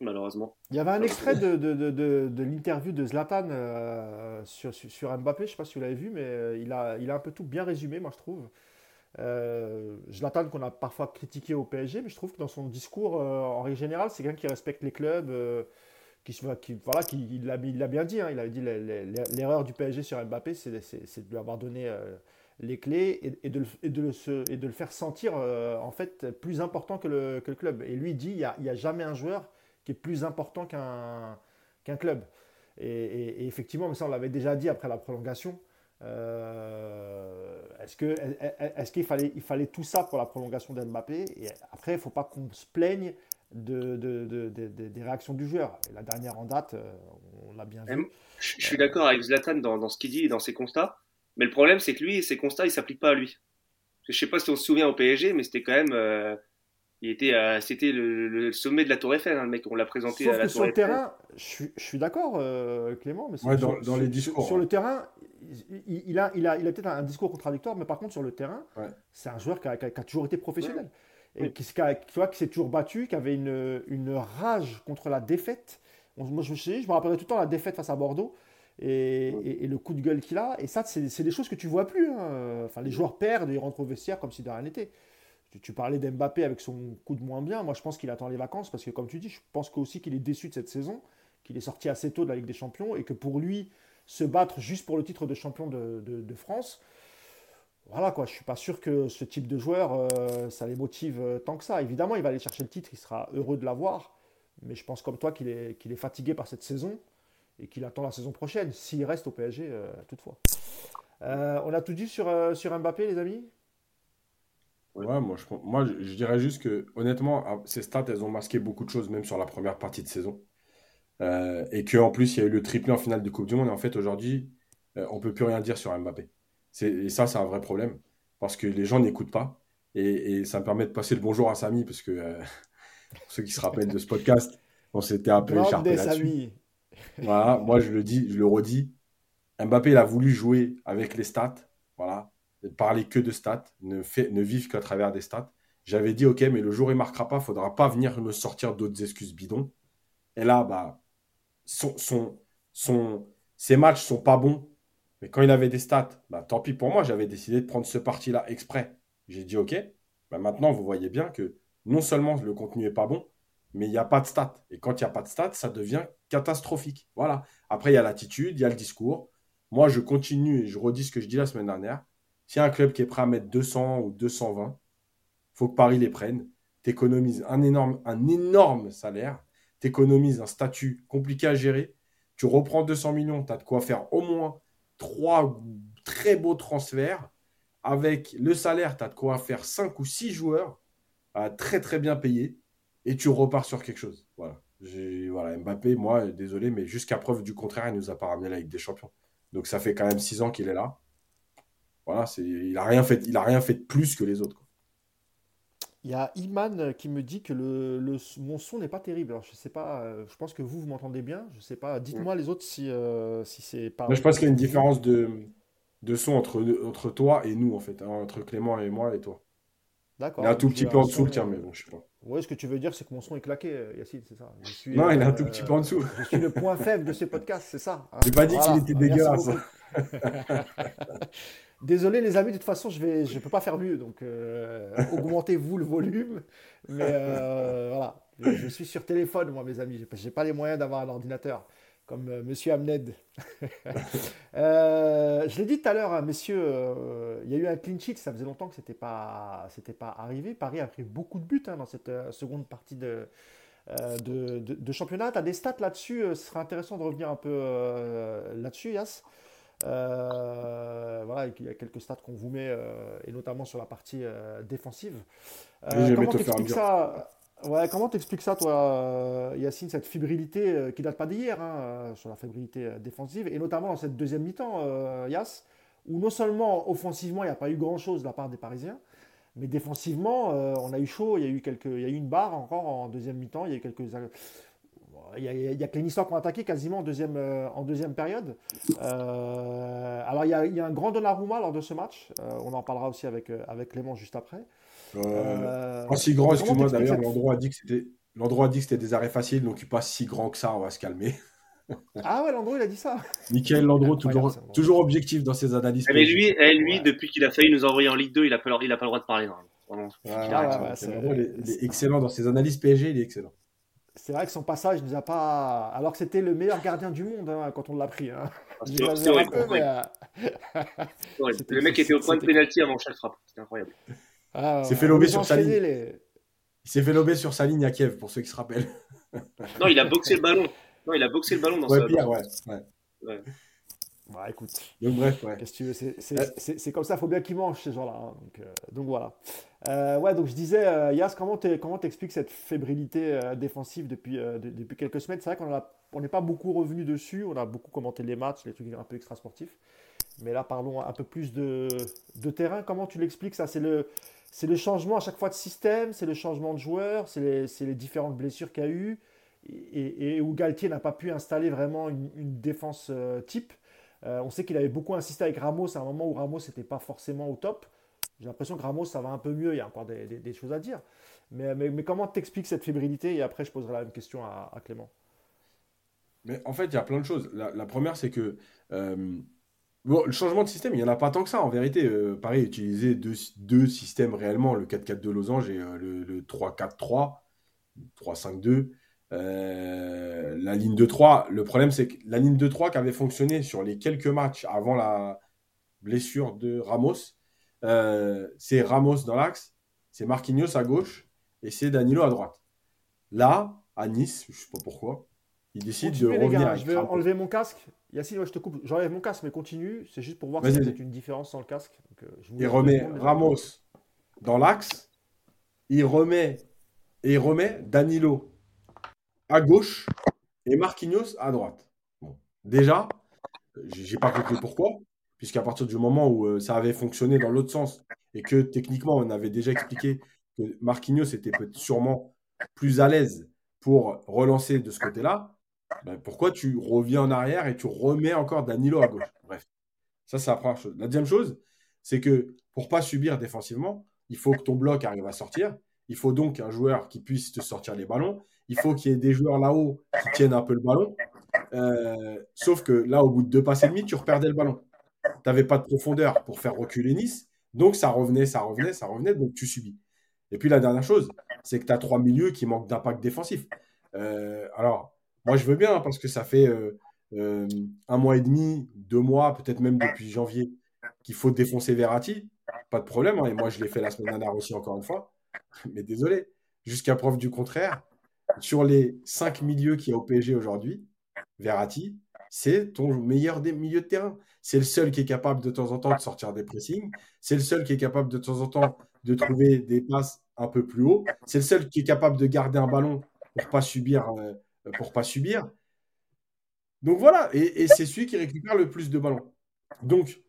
malheureusement. Il y avait un extrait de, de, de, de l'interview de Zlatan euh, sur, sur, Mbappé, je sais pas si vous l'avez vu, mais euh, il a, il a un peu tout bien résumé, moi je trouve. Zlatan qu'on a parfois critiqué au PSG, mais je trouve que dans son discours, en règle générale, c'est quelqu'un qui respecte les clubs. Qui, voilà, qui, il l'a bien dit, hein, il avait dit l'erreur du PSG sur Mbappé, c'est de lui avoir donné les clés et, de, le, faire sentir euh, en fait plus important que le, club. Et lui dit il n'y a, jamais un joueur qui est plus important qu'un club. Et, effectivement, mais ça on l'avait déjà dit après la prolongation. Euh, est-ce que est-ce qu'il fallait fallait tout ça pour la prolongation d'Mbappé? Et après, il ne faut pas qu'on se plaigne de, de, de, des réactions du joueur. Et la dernière en date, euh, on l'a bien vu. Je suis d'accord avec Zlatan dans, dans ce qu'il dit et dans ses constats. Mais le problème, c'est que lui, ses constats, ils s'appliquent pas à lui. Je sais pas si on se souvient au PSG, mais c'était quand même, euh, il était, euh, c'était le, le, sommet de la Tour Eiffel, hein, le mec. On l'a présenté Sauf à la que Tour sur Eiffel. le terrain, je suis, je suis d'accord, euh, Clément, mais ouais, sur, dans, dans, les discours. Sur, le terrain, il, il, a, il a, il a peut-être un discours contradictoire, mais par contre sur le terrain, ouais. c'est un joueur qui a, qui a, toujours été professionnel. Ouais. Et qui, qui, tu vois, qui s'est toujours battu, qui avait une, une rage contre la défaite. Moi, je me, suis, je me rappellerai tout le temps la défaite face à Bordeaux. Et, et, et, le coup de gueule qu'il a. Et ça, c'est des choses que tu vois plus. Hein. Enfin, les joueurs perdent et ils rentrent au vestiaire comme si de rien n'était. Tu, tu, parlais d'Mbappé avec son coup de moins bien. Moi, je pense qu'il attend les vacances parce que, comme tu dis, je pense aussi qu'il est déçu de cette saison, qu'il est sorti assez tôt de la Ligue des Champions et que pour lui, se battre juste pour le titre de champion de, de, de France, voilà quoi, je suis pas sûr que ce type de joueur, euh, ça les motive tant que ça. Évidemment, il va aller chercher le titre, il sera heureux de l'avoir, mais je pense comme toi qu'il est, fatigué par cette saison et qu'il attend la saison prochaine, s'il reste au PSG euh, toutefois. Euh, on a tout dit sur, euh, Mbappé, les amis? Ouais, moi, je, dirais juste que, honnêtement, ah, ces stats, elles ont masqué beaucoup de choses, même sur la première partie de saison. Euh, et qu'en plus, il y a eu le triplé en finale de Coupe du Monde. Et en fait, aujourd'hui, euh, on peut plus rien dire sur Mbappé. Et ça, c'est un vrai problème. Parce que les gens n'écoutent pas. Et, et, ça me permet de passer le bonjour à Samy, parce que, euh, pour ceux qui se rappellent de ce podcast, on s'était un peu écharpé là-dessus. Voilà, moi je le dis, je le redis. Mbappé, il a voulu jouer avec les stats. Voilà, parler que de stats, ne, fait, ne vivre qu'à travers des stats. J'avais dit, ok, mais le jour où il marquera pas, il faudra pas venir me sortir d'autres excuses bidons. Et là, bah, son, son, son, ses matchs sont pas bons. Mais quand il avait des stats, bah, tant pis pour moi, j'avais décidé de prendre ce parti-là exprès. J'ai dit, ok, bah, maintenant vous voyez bien que non seulement le contenu est pas bon, mais il n'y a pas de stats. Et quand il n'y a pas de stats, ça devient catastrophique. Voilà. Après, il y a l'attitude, il y a le discours. Moi, je continue et je redis ce que je dis la semaine dernière. S'il y a un club qui est prêt à mettre 200 ou 220, faut que Paris les prenne. T'économises un énorme, un énorme salaire. T'économises un statut compliqué à gérer. Tu reprends 200 millions, tu as de quoi faire au moins trois très beaux transferts. Avec le salaire, tu as de quoi faire 5 ou 6 joueurs euh, très très bien payés et tu repars sur quelque chose. Voilà. voilà. Mbappé, moi, désolé, mais jusqu'à preuve du contraire, il nous a pas ramené la Ligue des Champions. Donc ça fait quand même six ans qu'il est là. Voilà, c'est, il n'a rien, fait, rien fait de plus que les autres. Il y a Iman qui me dit que le, le mon son n'est pas terrible. Alors, je sais pas, euh, je pense que vous, vous m'entendez bien. Je sais pas, dites-moi les autres si, euh, si c'est pas. Moi, je pense qu'il y a une différence de, de son entre, entre toi et nous, en fait, hein, entre Clément et moi et toi. D'accord. Il est un tout petit peu en dessous le tien, mais bon, je sais pas. Oui, ce que tu veux dire, c'est que mon son est claqué, euh, Yacine, c'est ça. non, il est un tout petit peu en dessous. Je suis le point faible de ces podcasts, c'est ça. Hein. J'ai pas dit qu'il était dégueulasse. Désolé les amis, de toute façon, je ne je peux pas faire mieux, donc euh, augmentez-vous le volume. Mais euh, voilà, je, suis sur téléphone, moi, mes amis. Je n'ai pas les moyens d'avoir un ordinateur comme. Euh, Monsieur Hamned. je l'ai dit tout à l'heure, hein, messieurs, il y a eu un clean sheet, ça faisait longtemps que ce n'était pas, pas arrivé. Paris a pris beaucoup de buts hein, dans cette seconde partie de, de, de, championnat. Tu as des stats là-dessus, ce serait intéressant de revenir un peu là-dessus, Yass. Euh, voilà, il y a quelques stats qu'on vous met, euh, et notamment sur la partie euh, défensive. comment t'expliques ça Ouais, comment t'expliques ça, toi, Yacine, cette fébrilité qui date pas d'hier, hein, sur la fébrilité défensive, et notamment dans cette deuxième mi-temps, Yass, où non seulement offensivement, il n'y a pas eu grand-chose de la part des Parisiens, mais défensivement, on a eu chaud, il y a eu, quelques, il y a eu une barre encore en deuxième mi-temps, il y a eu quelques il y, a, que les Niçois qui ont attaqué quasiment en deuxième, euh, en deuxième période. Euh, alors, il y, a, y, a, un grand Donnarumma lors de ce match. Euh, on en parlera aussi avec, avec Clément juste après. pas si grand, excuse-moi d'ailleurs, l'endroit a dit que c'était. L'endroit a dit que c'était des arrêts faciles, donc il pas si grand que ça, on va se calmer. ah ouais, Landreau, il a dit ça. Michael Landreau, toujours, toujours objectif dans ses analyses. Mais lui, et lui depuis qu'il a failli nous envoyer en Ligue 2, il n'a pas, il a pas le droit de parler. Ah, il est excellent dans ses analyses PSG, il est excellent c'est vrai que son passage ne nous a pas. Alors que c'était le meilleur gardien du monde hein, quand on l'a pris. Hein. Ah, le mec était au point de pénalty avant chaque frappe. C'était incroyable. Ah, il s'est fait lober sur sa ligne. Il s'est fait lober sur sa ligne à Kiev, pour ceux qui se rappellent. non, il a boxé le ballon. Non, il a boxé le ballon dans ouais, Pire, ouais. ouais. Bah écoute. Donc bref, ouais. C'est comme ça, il faut bien qu'ils mangent ces gens-là. Hein, donc, euh, donc, voilà. Euh, ouais, donc je disais, euh, Yas, comment t'expliques cette fébrilité défensive depuis, depuis quelques semaines? C'est vrai qu'on n'est pas beaucoup revenu dessus, on a beaucoup commenté les matchs, les trucs un peu extra-sportifs. Mais là, parlons un peu plus de, de terrain. Comment tu l'expliques ça? C'est le, le changement à chaque fois de système, c'est le changement de joueur, c'est les, les, différentes blessures qu'il y a eu, et, et, où Galtier n'a pas pu installer vraiment une, une défense type. Euh, on sait qu'il avait beaucoup insisté avec Ramos à un moment où Ramos n'était pas forcément au top. J'ai l'impression que Ramos, ça va un peu mieux, il y a encore des, choses à dire. Mais, comment t'expliques cette fébrilité? Et après, je poserai la même question à, Clément. Mais en fait, il y a plein de choses. La, première, c'est que euh, le changement de système, il n'y en a pas tant que ça. En vérité, euh, utiliser deux, systèmes réellement, le 4-4 de Losange et le, le 3-4-3, 3-5-2. Euh, la ligne de 3, le problème c'est que la ligne de 3 qui avait fonctionné sur les quelques matchs avant la blessure de Ramos, euh, c'est Ramos dans l'axe, c'est Marquinhos à gauche et c'est Danilo à droite. Là, à Nice, je sais pas pourquoi, il décide de revenir. je vais enlever mon casque. Yacine, je te coupe. J'enlève mon casque, mais continue. C'est juste pour voir si a une différence sans le casque. Donc, euh, je il remet Ramos dans l'axe. Il remet et il remet Danilo à gauche et Marquinhos à droite. Bon. Déjà, j'ai pas compris pourquoi, puisqu'à partir du moment où euh, ça avait fonctionné dans l'autre sens et que techniquement on avait déjà expliqué que Marquinhos était sûrement plus à l'aise pour relancer de ce côté-là, ben, pourquoi tu reviens en arrière et tu remets encore Danilo à gauche? Bref, ça c'est la première chose. La deuxième chose, c'est que pour pas subir défensivement, il faut que ton bloc arrive à sortir. Il faut donc un joueur qui puisse te sortir les ballons il faut qu'il y ait des joueurs là-haut qui tiennent un peu le ballon. Euh, sauf que là, au bout de deux passes et demi, tu reperdais le ballon. Tu n'avais pas de profondeur pour faire reculer Nice. Donc ça revenait, ça revenait, ça revenait, donc tu subis. Et puis la dernière chose, c'est que tu as trois milieux qui manquent d'impact défensif. Euh, alors, moi je veux bien parce que ça fait euh, un mois et demi, deux mois, peut-être même depuis janvier, qu'il faut défoncer Verratti. Pas de problème. Hein. et moi je l'ai fait la semaine dernière aussi, encore une fois. Mais désolé, jusqu'à preuve du contraire, sur les cinq milieux qu'il y a au PSG aujourd'hui, Verratti, c'est ton meilleur des milieux de terrain. C'est le seul qui est capable de temps en temps de sortir des pressings. C'est le seul qui est capable de temps en temps de trouver des passes un peu plus haut. C'est le seul qui est capable de garder un ballon pour pas subir, euh, pour pas subir. Donc voilà, et, et c'est celui qui récupère le plus de ballons. Donc,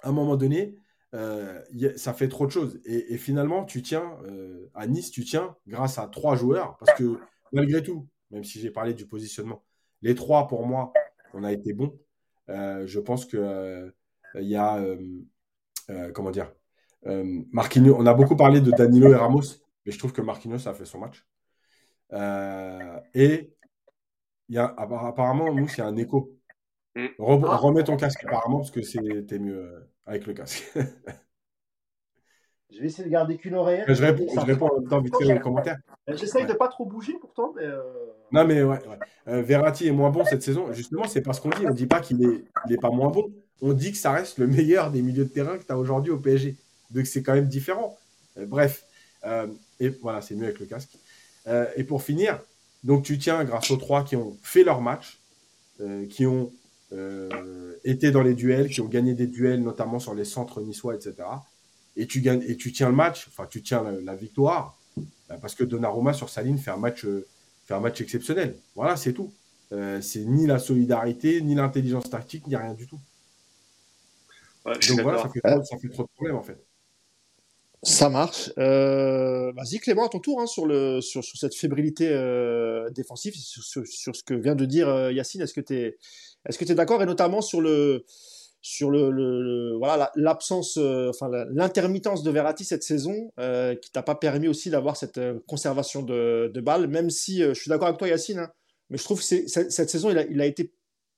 à un moment donné, euh, ça fait trop de choses. Et, finalement, tu tiens, euh, à Nice, tu tiens grâce à trois joueurs, parce que malgré tout, même si j'ai parlé du positionnement, les trois, pour moi, on a été bons. Euh, je pense que il y a, comment dire, Euh, Marquinhos, on a beaucoup parlé de Danilo et Ramos, mais je trouve que Marquinhos a fait son match. Euh, et il y a, apparemment, y a un écho. Mm. Ah. remets ton casque apparemment parce que c'était mieux euh, avec le casque. je vais essayer de garder qu'une oreille. Je réponds, je réponds en même temps vite fait aux commentaires. J'essaye de pas trop bouger pourtant, mais. Non, mais ouais. Verratti est moins bon cette saison. Justement, c'est parce qu'on dit. On dit pas qu'il est, il est pas moins bon. On dit que ça reste le meilleur des milieux de terrain que tu as aujourd'hui au PSG. Donc c'est quand même différent. Euh, bref, euh, et voilà, c'est mieux avec le casque. Euh, et pour finir, donc tu tiens grâce aux trois qui ont fait leur match, qui ont été dans les duels, qui ont gagné des duels, notamment sur les centres niçois, etc. Et tu, gagnes, et tu tiens le match, enfin tu tiens la, victoire, parce que Donnarumma sur sa ligne fait un match, fait un match exceptionnel. Voilà, c'est tout. c'est ni la solidarité, ni l'intelligence tactique, ni rien du tout. Donc voilà, ça fait, ça fait trop de problèmes en fait. Ça marche. Euh, Vas-y Clément, à ton tour hein, sur, le, sur, sur cette fébrilité euh, défensive, sur, sur, ce que vient de dire euh, Yacine. Est-ce que tu es, est-ce que es d'accord et notamment sur le sur le, le, voilà l'absence, euh, enfin l'intermittence de Verratti cette saison, euh, qui t'a pas permis aussi d'avoir cette euh, conservation de, de balles, même si je suis d'accord avec toi Yacine, hein, mais je trouve que cette, cette saison il a, il a été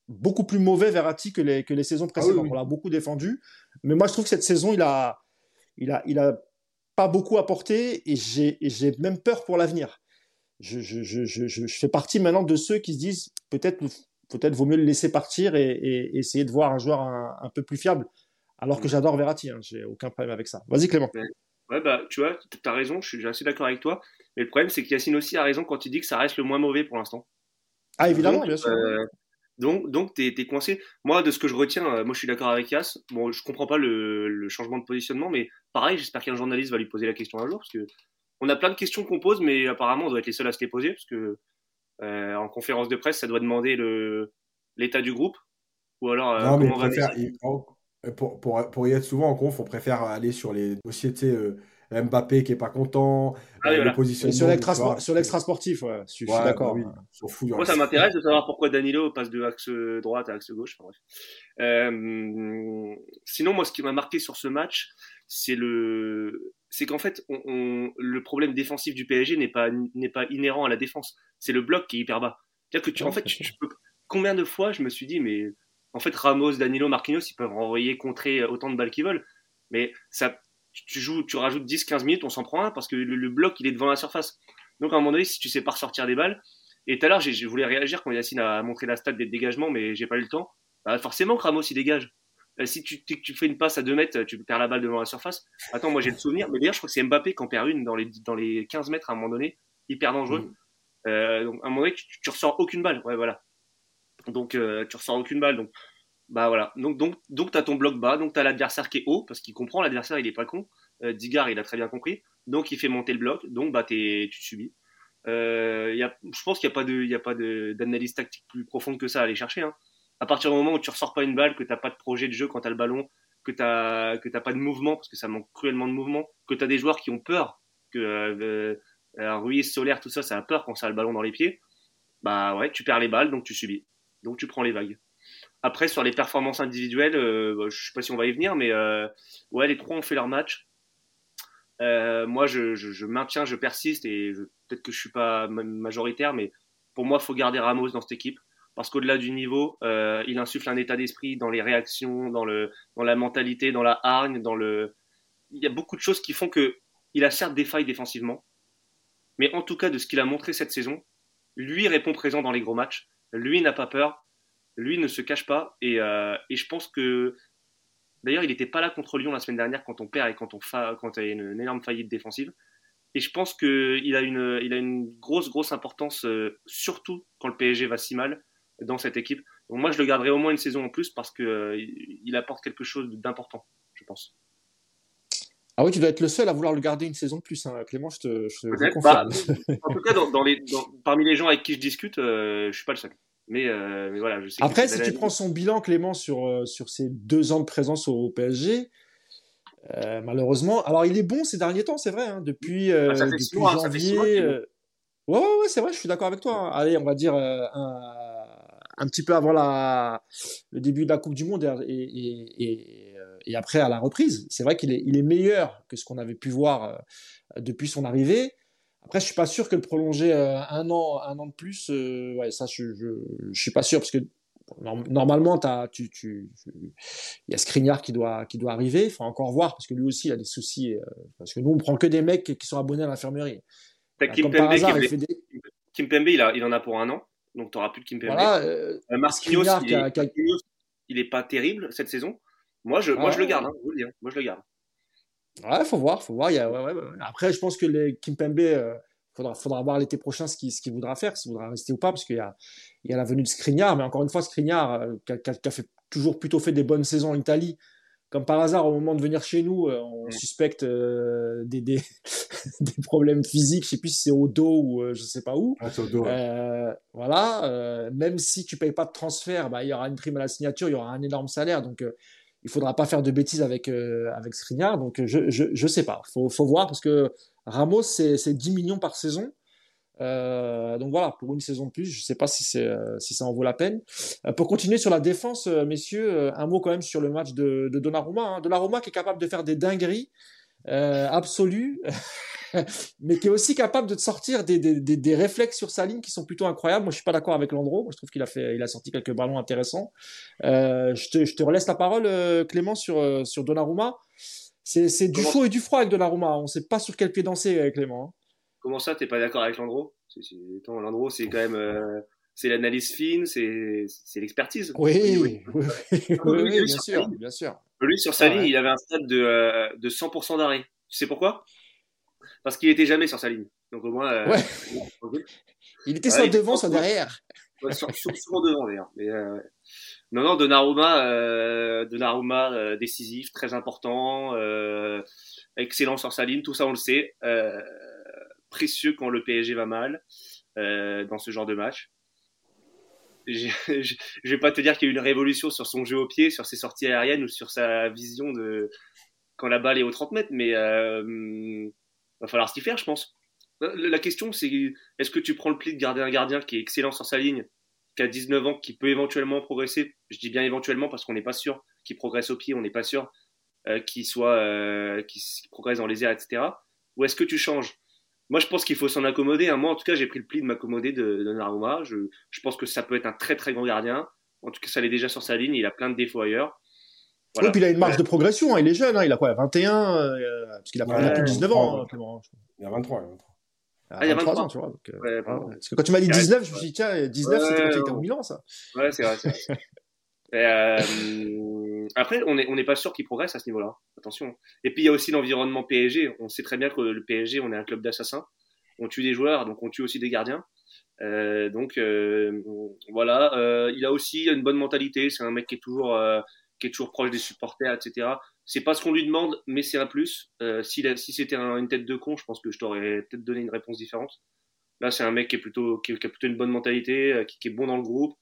beaucoup plus mauvais Verratti que les, que les saisons ah précédentes. On l'a beaucoup défendu, mais moi je trouve que cette saison il a il a, il a pas beaucoup apporté et j'ai même peur pour l'avenir. Je, je, je, je, fais partie maintenant de ceux qui se disent peut-être peut-être vaut mieux le laisser partir et, et, essayer de voir un joueur un, peu plus fiable. Alors que mm. j'adore Verratti, hein, j'ai aucun problème avec ça. Vas-y Clément. Ouais, bah, tu vois, tu as raison, je suis assez d'accord avec toi. Mais le problème, c'est qu'Yacine aussi a raison quand il dit que ça reste le moins mauvais pour l'instant. Ah, évidemment, bien sûr. Euh, donc, donc tu es, coincé. Moi, de ce que je retiens, euh, moi, je suis d'accord avec Yass. Bon, je comprends pas le, le, changement de positionnement, mais pareil, j'espère qu'un journaliste va lui poser la question un jour, parce que on a plein de questions qu'on pose, mais apparemment, on doit être les seuls à se les poser, parce que euh, en conférence de presse, ça doit demander le l'état du groupe, ou alors euh, non, mais pour, pour, pour, y être souvent en conf, on préfère aller sur les dossiers, Mbappé qui est pas content, ah, euh, Sur l'extra sportif, ouais, je suis, d'accord. Bah Moi, ça m'intéresse de savoir pourquoi Danilo passe de axe droite à axe gauche. Euh, sinon, moi, ce qui m'a marqué sur ce match, c'est le, c'est qu'en fait, on, le problème défensif du PSG n'est pas n'est pas inhérent à la défense. C'est le bloc qui est hyper bas. C'est-à-dire que tu, en fait, combien de fois je me suis dit, mais en fait, Ramos, Danilo, Marquinhos, ils peuvent renvoyer, contrer autant de balles qu'ils veulent. Mais ça, tu joues, tu rajoutes 10-15 minutes, on s'en prend un parce que le, bloc il est devant la surface. Donc à un moment donné, si tu sais pas ressortir des balles, et tout à l'heure je voulais réagir quand Yacine a montré la stat des dégagements, mais j'ai pas eu le temps. Bah, forcément, Ramos il dégage. Euh, si tu, tu, fais une passe à 2 mètres, tu perds la balle devant la surface. Attends, moi j'ai le souvenir, mais d'ailleurs je crois que c'est Mbappé qui en perd une dans les, dans les 15 mètres à un moment donné, hyper dangereux. Mm. Euh, donc à un moment donné, tu, tu, ressors aucune balle. Ouais, voilà. Donc euh, tu ressors aucune balle. Donc bah voilà. Donc donc donc t'as ton bloc bas, donc t'as l'adversaire qui est haut parce qu'il comprend l'adversaire, il est pas con. Euh, Digar, il a très bien compris. Donc, il fait monter le bloc. Donc, bah, tu subis. Euh, y a, je pense qu'il n'y a pas de, a pas d'analyse tactique plus profonde que ça à aller chercher. Hein. À partir du moment où tu ressors pas une balle, que tu n'as pas de projet de jeu quand tu as le ballon, que tu n'as que pas de mouvement, parce que ça manque cruellement de mouvement, que tu as des joueurs qui ont peur, que euh, euh, Ruiz, Solaire, tout ça, ça a peur quand ça a le ballon dans les pieds, bah ouais, tu perds les balles, donc tu subis. Donc tu prends les vagues. Après, sur les performances individuelles, euh, bah, je sais pas si on va y venir, mais euh, ouais, les trois ont fait leur match. Moi, je, maintiens, je persiste et peut-être que je suis pas majoritaire, mais pour moi, il faut garder Ramos dans cette équipe parce qu'au-delà du niveau, euh, il insuffle un état d'esprit dans les réactions, dans, le, dans la mentalité, dans la hargne, dans le. Il y a beaucoup de choses qui font que il a certes des failles défensivement, mais en tout cas de ce qu'il a montré cette saison, lui répond présent dans les gros matchs. Lui n'a pas peur, lui ne se cache pas et, euh, et je pense que D'ailleurs, il n'était pas là contre Lyon la semaine dernière quand on perd et quand on quand il y a une, énorme faillite défensive. Et je pense qu'il a une, a une grosse, grosse importance, euh, surtout quand le PSG va si mal dans cette équipe. Donc moi, je le garderai au moins une saison en plus parce qu'il euh, il apporte quelque chose d'important, je pense. Ah oui, tu dois être le seul à vouloir le garder une saison de plus, hein. Clément, je te, je confirme. Bah, en tout cas, dans, les, parmi les gens avec qui je discute, euh, je suis pas le seul. Euh, mais, voilà, je sais Après, si tu prends son bilan, Clément, sur, euh, sur ses deux ans de présence au PSG, euh, malheureusement, alors il est bon ces derniers temps, c'est vrai, hein, depuis, ah, depuis janvier. ouais, ouais, ouais c'est vrai, je suis d'accord avec toi. Hein. Allez, on va dire un, un, petit peu avant la, le début de la Coupe du Monde et, et, et après à la reprise. C'est vrai qu'il est, il est meilleur que ce qu'on avait pu voir depuis son arrivée. Après, je suis pas sûr que le prolonger un an, un an de plus, ouais, ça, je, je, je, suis pas sûr parce que normalement, as, tu, tu, il y a Skriniar qui doit, qui doit arriver. Il faut encore voir parce que lui aussi, il a des soucis. parce que nous, on prend que des mecs qui sont abonnés à l'infirmerie. Kim Pembe, hasard, il, des... Kim Pembe il, a, il en a pour un an donc tu n'auras plus de Kim Pembe. Voilà, euh, Marquinhos, il, est, pas terrible cette saison. Moi, je, moi, je le garde, hein, je le Moi, je le garde. Ouais, faut voir, faut voir. Il y a, ouais, ouais, Après, je pense que les Kim Pembe, euh, faudra, faudra voir l'été prochain ce qu'il ce voudra faire, s'il voudra rester ou pas, parce qu'il y a, il y a la venue de Skriniar, mais encore une fois, Skriniar, euh, qui, a, a, fait toujours plutôt fait des bonnes saisons en Italie, comme par hasard, au moment de venir chez nous, euh, on mm. suspecte euh, des, des, des, problèmes physiques. Je sais plus si c'est au dos ou euh, je sais pas où. Ah, au dos, voilà. même si tu payes pas de transfert, bah, il y aura une prime à la signature, il y aura un énorme salaire. Donc, il faudra pas faire de bêtises avec avec Skriniar. Donc, je, je, je sais pas. Faut, faut voir parce que Ramos, c'est 10 millions par saison. Euh, donc voilà, pour une saison de plus, je ne sais pas si, c'est, euh, si ça en vaut la peine. Euh, pour continuer sur la défense, messieurs, un mot quand même sur le match de, de Donnarumma. Hein. Donnarumma qui est capable de faire des dingueries absolues, mais qui est aussi capable de sortir des, des, des, réflexes sur sa ligne qui sont plutôt incroyables. Moi, je suis pas d'accord avec Landreau. je trouve qu'il a fait, il a sorti quelques ballons intéressants. je, te, je te relaisse la parole, Clément, sur, sur Donnarumma. C'est, c'est du chaud et du froid avec Donnarumma. On ne sait pas sur quel pied danser, Clément. Comment ça, t'es pas d'accord avec Landreau? Landreau, c'est quand même euh, c'est l'analyse fine, c'est l'expertise. Oui, oui, oui, bien sûr, bien sûr. Lui, sur sa ligne, il avait un stade de, euh, de 100% d'arrêt. Tu sais pourquoi? Parce qu'il était jamais sur sa ligne. Donc au moins. Euh, ouais. il était soit devant, soit derrière. souvent devant d'ailleurs. Mais, non, non, Donnarumma, Donnarumma décisif, très important, excellent sur sa ligne, tout ça on le sait précieux quand le PSG va mal euh, dans ce genre de match. Je, ne vais pas te dire qu'il y a eu une révolution sur son jeu au pied, sur ses sorties aériennes ou sur sa vision de quand la balle est aux 30 mètres, mais euh, va falloir s'y faire, je pense. La question, c'est est-ce que tu prends le pli de garder un gardien qui est excellent sur sa ligne, qui a 19 ans, qui peut éventuellement progresser? Je dis bien éventuellement parce qu'on n'est pas sûr qu'il progresse au pied, on n'est pas sûr euh, qu'il soit, euh, progresse dans les airs, etc. Ou est-ce que tu changes? Moi, je pense qu'il faut s'en accommoder. Hein. Moi, en tout cas, j'ai pris le pli de m'accommoder de, de Naruma. Je, je, pense que ça peut être un très très grand gardien. En tout cas, ça l'est déjà sur sa ligne. Il a plein de défauts ailleurs. Voilà. puis il a une marge de progression. Hein. Il est jeune. Hein. Il a quoi 21 euh, Parce qu'il a, ouais, plus de 19 ans, hein, Clément. Il a 23. Il a 23. Ah, il y a 23 ans, tu vois. Donc, euh, ouais, parce que quand tu m'as dit 19, je me suis dit, tiens, 19, c'était quand il était au Milan, ça. Ouais, c'est vrai. vrai. euh, après, on n'est on est pas sûr qu'il progresse à ce niveau-là. Attention. Et puis, il y a aussi l'environnement PSG. On sait très bien que le PSG, on est un club d'assassins. On tue des joueurs, donc on tue aussi des gardiens. Euh, donc euh, voilà, euh, il a aussi une bonne mentalité. C'est un mec qui est toujours, euh, qui est toujours proche des supporters, etc. C'est pas ce qu'on lui demande, mais c'est un plus. Euh, si, si c'était une tête de con, je pense que je t'aurais peut-être donné une réponse différente. Là, c'est un mec qui est plutôt, qui, a plutôt une bonne mentalité, qui, qui, est bon dans le groupe,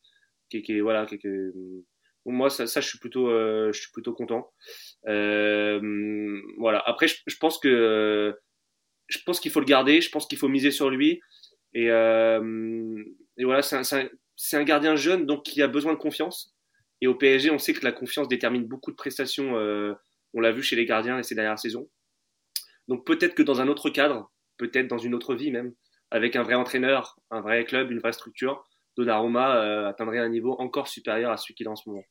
qui, qui voilà, qui, moi, ça, ça, je suis plutôt, euh, je suis plutôt content. Euh, voilà. Après, je, pense que, je pense qu'il faut le garder. Je pense qu'il faut miser sur lui. Et, euh, et voilà, c'est un, un, un, gardien jeune, donc qui a besoin de confiance. Et au PSG, on sait que la confiance détermine beaucoup de prestations. Euh, on l'a vu chez les gardiens et ces dernières saisons. Donc peut-être que dans un autre cadre, peut-être dans une autre vie même, avec un vrai entraîneur, un vrai club, une vraie structure, Donnarumma euh, atteindrait un niveau encore supérieur à celui qu'il a en ce moment.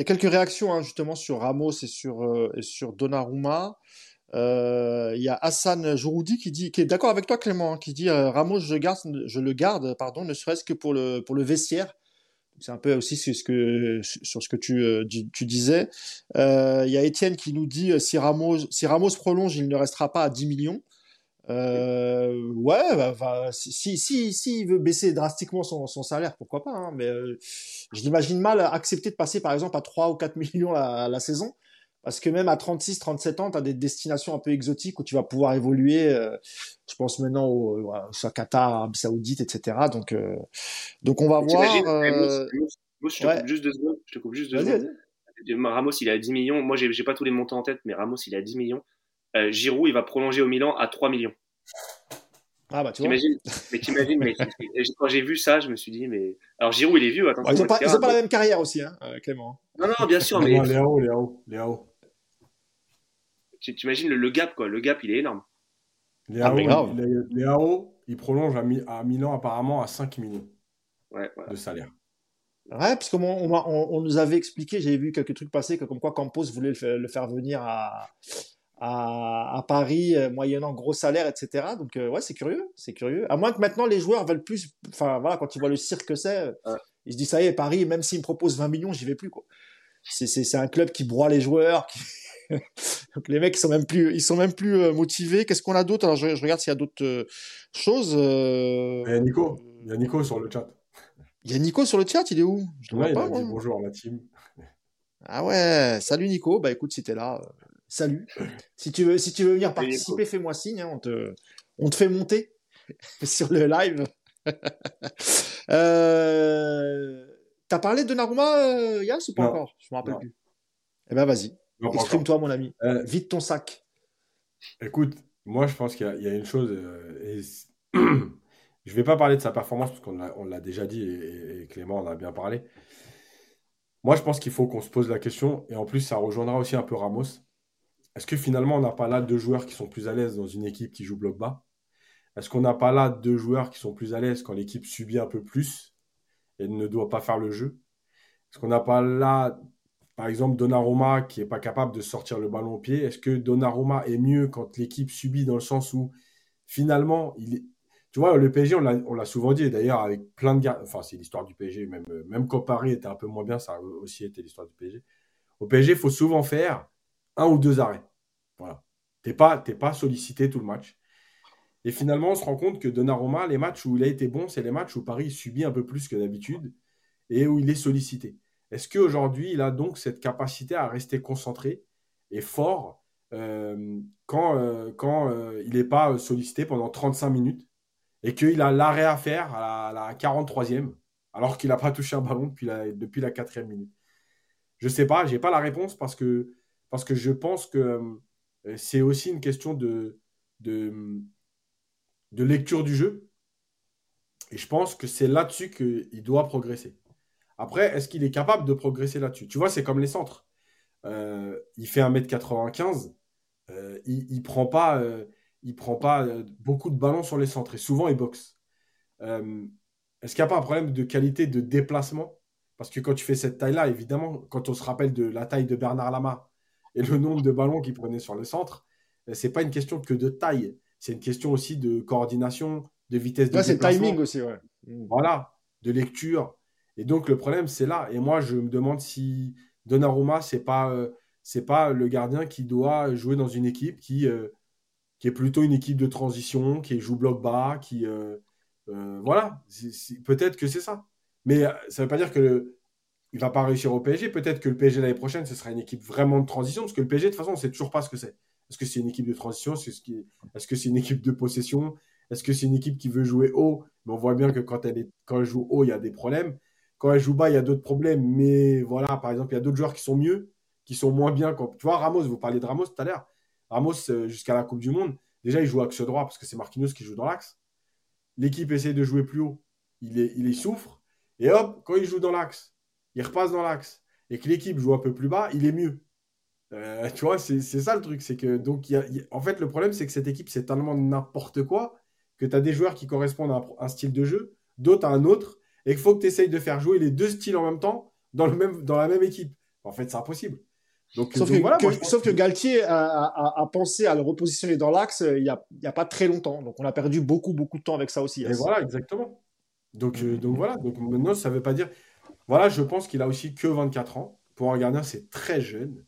Il y a quelques réactions hein, justement sur Ramos et sur, euh, Donnarumma. Euh, il y a Hassan Jouroudi qui dit, qui est d'accord avec toi Clément, hein, qui dit euh, Ramos je, garde, je le garde, pardon, ne serait-ce que pour le vestiaire. C'est un peu aussi sur ce que tu, disais. Il y a Étienne qui nous dit si Ramos si Ramos prolonge, il ne restera pas à 10 millions. Euh, ouais, bah, bah, si, si, si, il veut baisser drastiquement son, son salaire, pourquoi pas. Hein, mais euh, je l'imagine mal accepter de passer par exemple à 3 ou 4 millions la, la saison. Parce que même à 36, 37 ans, tu as des destinations un peu exotiques où tu vas pouvoir évoluer. Euh, je pense maintenant au, au Qatar, Arabie Saoudite, etc. Donc, euh, donc on va voir. Euh, je te coupe juste deux secondes. Je te coupe juste deux secondes. Ramos, il est à 10 millions. Moi, j'ai pas tous les montants en tête, mais Ramos, il est à 10 millions. Giroud, il va prolonger au Milan à 3 millions. Ah bah tu vois. mais t'imagines, mais quand j'ai vu ça, je me suis dit, mais. Alors Giroud, il est vieux, attends. ils n'ont pas, pas la même carrière aussi, hein, euh, Clément. Non, non, bien sûr, mais. Léo, Léo, Léo. Tu imagines le, le, gap, quoi. Le gap, il est énorme. Léo, ah, Léo il prolonge à, à, Milan apparemment à 5 millions de salaire. Ouais, parce qu'on on, on, nous avait expliqué, j'avais vu quelques trucs passer, que comme quoi Campos voulait le, faire venir à, à, Paris, euh, moyennant gros salaire, etc. Donc, euh, ouais, c'est curieux, c'est curieux. À moins que maintenant les joueurs veulent plus, enfin voilà, quand ils voient le cirque que c'est, ils se disent ça y est, Paris, même s'ils me proposent 20 millions, j'y vais plus, quoi. C'est un club qui broie les joueurs, Donc les mecs ils sont même plus, ils sont même plus euh, motivés. Qu'est-ce qu'on a d'autre? Alors je, regarde s'il y a d'autres choses. Il y a Nico, il y a Nico sur le chat. Il y a Nico sur le chat, il est où? Je ouais, il a dit bonjour à la team. Ah ouais, salut Nico. Bah écoute, si t'es là, salut. Si tu veux, si tu veux venir participer, fais-moi signe. Hein, on, te, on te fait monter sur le live. euh... T'as parlé de Naruma, euh, Yass, ou pas encore? Je me rappelle plus. Eh ben vas-y. Exprime-toi, mon ami. Euh, Vite ton sac. Écoute, moi je pense qu'il y, a une chose. Euh, et je vais pas parler de sa performance parce qu'on l'a déjà dit et, et, Clément en a bien parlé. Moi je pense qu'il faut qu'on se pose la question et en plus ça rejoindra aussi un peu Ramos. Est-ce que finalement, on n'a pas là deux joueurs qui sont plus à l'aise dans une équipe qui joue bloc bas? Est-ce qu'on n'a pas là deux joueurs qui sont plus à l'aise quand l'équipe subit un peu plus et ne doit pas faire le jeu? Est-ce qu'on n'a pas là, par exemple, Donnarumma qui n'est pas capable de sortir le ballon au pied? Est-ce que Donnarumma est mieux quand l'équipe subit dans le sens où finalement, il est... Tu vois, le PSG, on l'a souvent dit, d'ailleurs, avec plein de gars. Enfin, c'est l'histoire du PSG, même, même quand Paris était un peu moins bien, ça a aussi été l'histoire du PSG. Au PSG, il faut souvent faire un ou deux arrêts. Voilà. Tu n'es pas, pas sollicité tout le match. Et finalement, on se rend compte que Donnarumma, les matchs où il a été bon, c'est les matchs où Paris subit un peu plus que d'habitude et où il est sollicité. Est-ce qu'aujourd'hui, il a donc cette capacité à rester concentré et fort euh, quand, euh, euh, il n'est pas sollicité pendant 35 minutes et qu'il a l'arrêt à faire à la, 43e alors qu'il n'a pas touché un ballon depuis la, depuis la 4e minute? Je ne sais pas, je n'ai pas la réponse parce que parce que je pense que euh, c'est aussi une question de, lecture du jeu. Et je pense que c'est là-dessus qu'il doit progresser. Après, est-ce qu'il est capable de progresser là-dessus? Tu vois, c'est comme les centres. Euh, il fait 1m95, euh, il ne prend pas, il prend pas beaucoup de ballons sur les centres et souvent il boxe. est-ce qu'il n'y a pas un problème de qualité de déplacement? Parce que quand tu fais cette taille-là, évidemment, quand on se rappelle de la taille de Bernard Lama, et le nombre de ballons qu'il prenait sur le centre, euh, c'est pas une question que de taille, c'est une question aussi de coordination, de vitesse de Là, c'est timing aussi, ouais. Mm. Voilà, de lecture. Et donc le problème, c'est là. Et moi, je me demande si Donnarumma, c'est pas euh, c'est pas le gardien qui doit jouer dans une équipe qui euh, qui est plutôt une équipe de transition, qui joue bloc bas, qui voilà, peut-être que c'est ça. Mais ça ne veut pas dire que le, il va pas réussir au PSG. Peut-être que le PSG l'année prochaine, ce sera une équipe vraiment de transition, parce que le PSG, de toute façon, on ne sait toujours pas ce que c'est. Est-ce que c'est une équipe de transition? Est-ce que c'est une équipe de possession? Est-ce que c'est une équipe qui veut jouer haut? Mais on voit bien que quand elle, est, quand elle joue haut, il y a des problèmes. Quand elle joue bas, il y a d'autres problèmes. Mais voilà, par exemple, il y a d'autres joueurs qui sont mieux, qui sont moins bien. Quand... Tu vois, Ramos, vous parliez de Ramos tout à l'heure. Ramos, euh, jusqu'à la Coupe du Monde, déjà, il joue axe droit, parce que c'est Marquinhos qui joue dans l'axe. L'équipe essaie de jouer plus haut. Il, il souffre. Et hop, quand il joue dans l'axe, il repasse dans l'axe et que l'équipe joue un peu plus bas, il est mieux. Euh, tu vois, c'est ça le truc. C'est que, donc, en fait, le problème, c'est que cette équipe, c'est tellement n'importe quoi que tu as des joueurs qui correspondent à un, style de jeu, d'autres à un autre, et qu'il faut que tu essayes de faire jouer les deux styles en même temps dans, le même, dans la même équipe. En fait, c'est impossible. Donc, sauf, que, Galtier a, pensé à le repositionner dans l'axe euh, il n'y a, a, pas très longtemps. Donc on a perdu beaucoup, beaucoup de temps avec ça aussi. Et voilà, exactement. Donc, euh, donc voilà. Donc maintenant, ça ne veut pas dire. Voilà, je pense qu'il a aussi que 24 ans. Pour un gardien, c'est très jeune.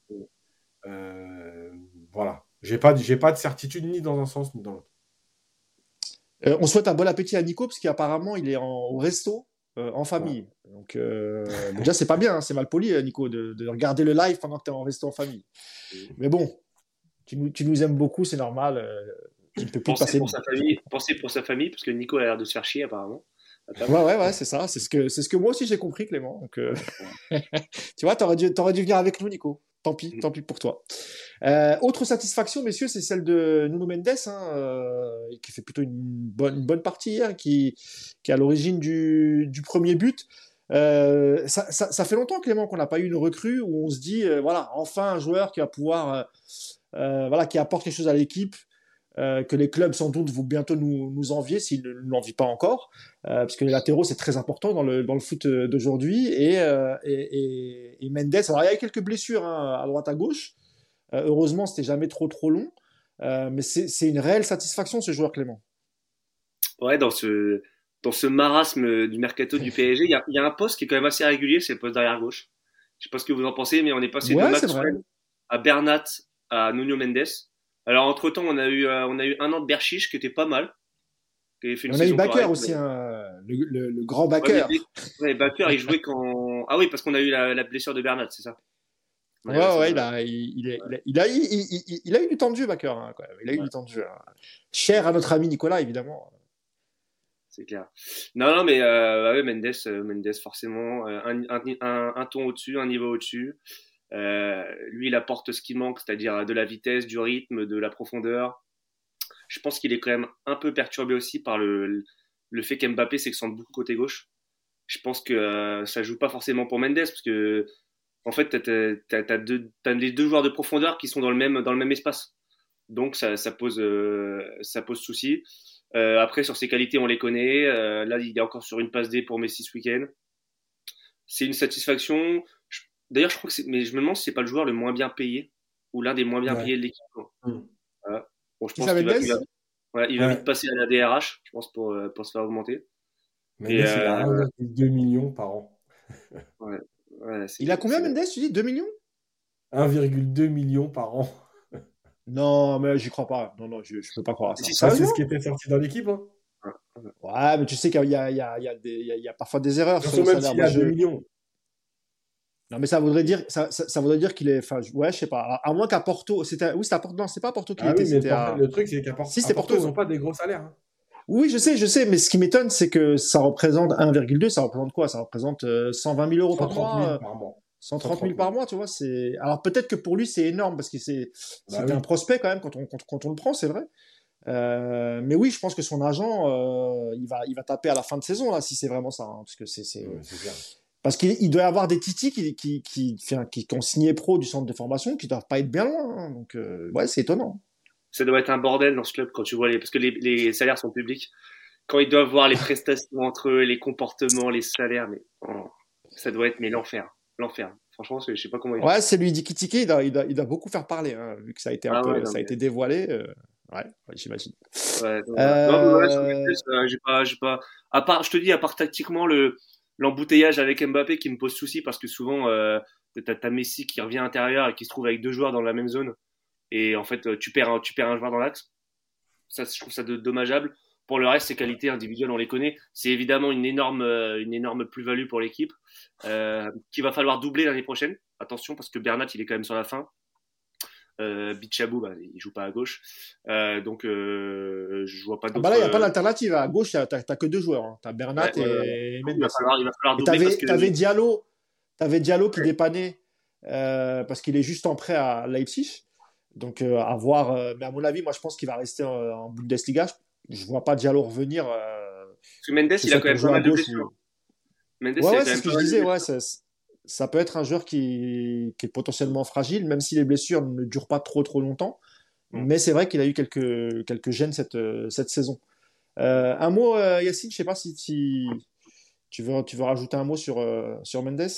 Euh, voilà. J'ai pas, j'ai pas de certitude ni dans un sens ni dans l'autre. Euh, on souhaite un bon appétit à Nico parce qu'apparemment il est en, au resto euh, en famille. Donc déjà c'est pas bien, hein, c'est mal poli Nico de, regarder le live pendant que tu es en resto en famille. Mais bon, tu nous, aimes beaucoup, c'est normal. tu ne peux plus passer pour sa famille, penser pour sa famille parce que Nico a l'air de se faire chier apparemment. Ouais, ouais, ouais, c'est ça. C'est ce, que, c'est ce que moi aussi j'ai compris, Clément. Donc, euh, tu vois, t'aurais dû, aurais dû venir avec nous, Nico. Tant pis, tant pis pour toi. Euh, autre satisfaction, messieurs, c'est celle de Nuno Mendes, hein, euh, qui fait plutôt une bonne, une bonne partie, hein, qui, qui est à l'origine du, du premier but. Ça, ça, ça, fait longtemps, Clément, qu'on n'a pas eu une recrue où on se dit, voilà, enfin un joueur qui va pouvoir, voilà, qui apporte quelque chose à l'équipe, euh, que les clubs sans doute vont bientôt nous, nous envier s'ils ne l'envient pas encore, euh, parce que les latéraux c'est très important dans le, dans le foot d'aujourd'hui. Et, euh, et, et, et, Mendes, alors il y a eu quelques blessures hein, à droite à gauche. Euh, heureusement, c'était jamais trop trop long, euh, mais c'est une réelle satisfaction ce joueur Clément. Ouais, dans ce dans ce marasme du mercato du PSG, il y a, y a, un poste qui est quand même assez régulier, c'est le poste d'arrière gauche. Je sais pas ce que vous en pensez, mais on est passé ouais, de Maxwell à Bernat à Nuno Mendes. Alors entre temps, on a eu euh, on a eu un an de Berchiche qui était pas mal. Qui fait une on a eu Baker aussi, hein, le, le, le, grand Baker. Ouais, ouais, Baker, il jouait quand ah oui parce qu'on a eu la, la, blessure de Bernat, c'est ça. Ouais, ouais, ouais il, a, il, a, il, a, eu du temps de jeu, Baker. Hein, quand même. Il a eu du temps de jeu. Hein. Cher à notre ami Nicolas, évidemment. C'est clair. Non, non, mais euh, ouais, Mendes, euh, Mendes forcément, un, un, un, un ton au-dessus, un niveau au-dessus. Euh, lui, il apporte ce qui manque, c'est-à-dire de la vitesse, du rythme, de la profondeur. Je pense qu'il est quand même un peu perturbé aussi par le, le fait qu'Mbappé s'excentre beaucoup côté gauche. Je pense que euh, ça joue pas forcément pour Mendes parce que en fait, tu as, les deux joueurs de profondeur qui sont dans le même, dans le même espace. Donc ça, pose, euh, ça pose souci. Euh, après, sur ses qualités, on les connaît. Là, il est encore sur une passe D pour Messi ce week-end. C'est une satisfaction. D'ailleurs, je crois que c'est, mais je me demande si c'est pas le joueur le moins bien payé ou l'un des moins bien ouais. payés de l'équipe. Mmh. Voilà. Bon, je pense qu'il va, il va, ouais, il va ouais. vite passer à la DRH, je pense, pour, euh, pour se faire augmenter. Mais Et, euh, 2 millions par an. ouais. Ouais, il a combien Mendes Tu dis 2 millions? 1,2 million par an. Non, mais j'y crois pas. Non, non, je, je peux pas croire à ça. Ça, c'est ce qui était sorti dans l'équipe. Hein. Ouais, mais tu sais qu'il y, y, y, y, y a, parfois des erreurs. Sur même s'il y a 2 millions. Non, mais ça voudrait dire, ça, ça, ça voudrait dire qu'il est. Enfin, ouais, je sais pas. À, moins qu'à Porto. C'était, oui, c'était à Porto. Non, c'est pas à Porto qu'il ah était. Oui, mais à... Le truc, c'est qu'à Porto, si, Porto, ils n'ont pas des gros salaires. Hein. Oui, je sais, je sais, mais ce qui m'étonne, c'est que ça représente 1,2, ça représente quoi? Ça représente euh, 120 000 euros par mois. par mois. 130 000 par mois, tu vois. C'est alors peut-être que pour lui c'est énorme parce que c'est bah oui. un prospect quand même quand on quand, quand on le prend, c'est vrai. Euh, mais oui, je pense que son agent, euh, il va il va taper à la fin de saison là si c'est vraiment ça, hein, parce que c'est c'est Ouais, parce qu'il doit y avoir des titis qui qui qui, ont signé pro du centre de formation qui doivent pas être bien loin. Hein, donc euh, ouais, c'est étonnant. Ça doit être un bordel dans ce club quand tu vois les parce que les, les salaires sont publics. Quand ils doivent voir les prestations entre eux, les comportements, les salaires, mais oh, ça doit être mais l'enfer l'enfer. Franchement, je sais pas comment il Ouais, c'est lui dit il doit, il, doit, il doit beaucoup faire parler, hein, vu que ça a été, un ah peu, ouais, non, ça a mais... été dévoilé. Euh... Ouais, j'imagine. Ouais, euh... non, ouais, euh, j'ai pas, j'ai pas. À part, je te dis, à part tactiquement le l'embouteillage avec Mbappé qui me pose souci parce que souvent euh, t'as, t'as Messi qui revient à l'intérieur et qui se trouve avec deux joueurs dans la même zone et en fait tu perds un, tu perds un joueur dans l'axe. Ça, je trouve ça dommageable. Pour le reste, ses qualités individuelles, on les connaît. C'est évidemment une énorme, énorme plus-value pour l'équipe euh, qu'il va falloir doubler l'année prochaine. Attention, parce que Bernat, il est quand même sur la fin. Euh, Bichabou, bah, il joue pas à gauche. Euh, donc, euh, je vois pas d'autres. Ah bah là, il n'y a pas d'alternative. À gauche, tu n'as que deux joueurs. Hein. Tu as Bernat ouais, et Mendes. Il va falloir. Tu avais, Diallo, avais Diallo qui ouais. dépannait euh, parce qu'il est juste en prêt à Leipzig. Donc, euh, à voir. mais à mon avis, moi, je pense qu'il va rester en, Bundesliga je vois pas Diallo revenir. Euh, Parce que Mendes, il a quand même mal de blessures. Mendes, ouais, c'est ce que je disais. Ouais, ça, ça, peut être un joueur qui, qui, est potentiellement fragile, même si les blessures ne durent pas trop trop longtemps. Mm. Mais c'est vrai qu'il a eu quelques, quelques gènes cette, cette saison. Euh, un mot, euh, Yacine, je sais pas si, si, tu, veux, tu veux rajouter un mot sur, euh, sur Mendes?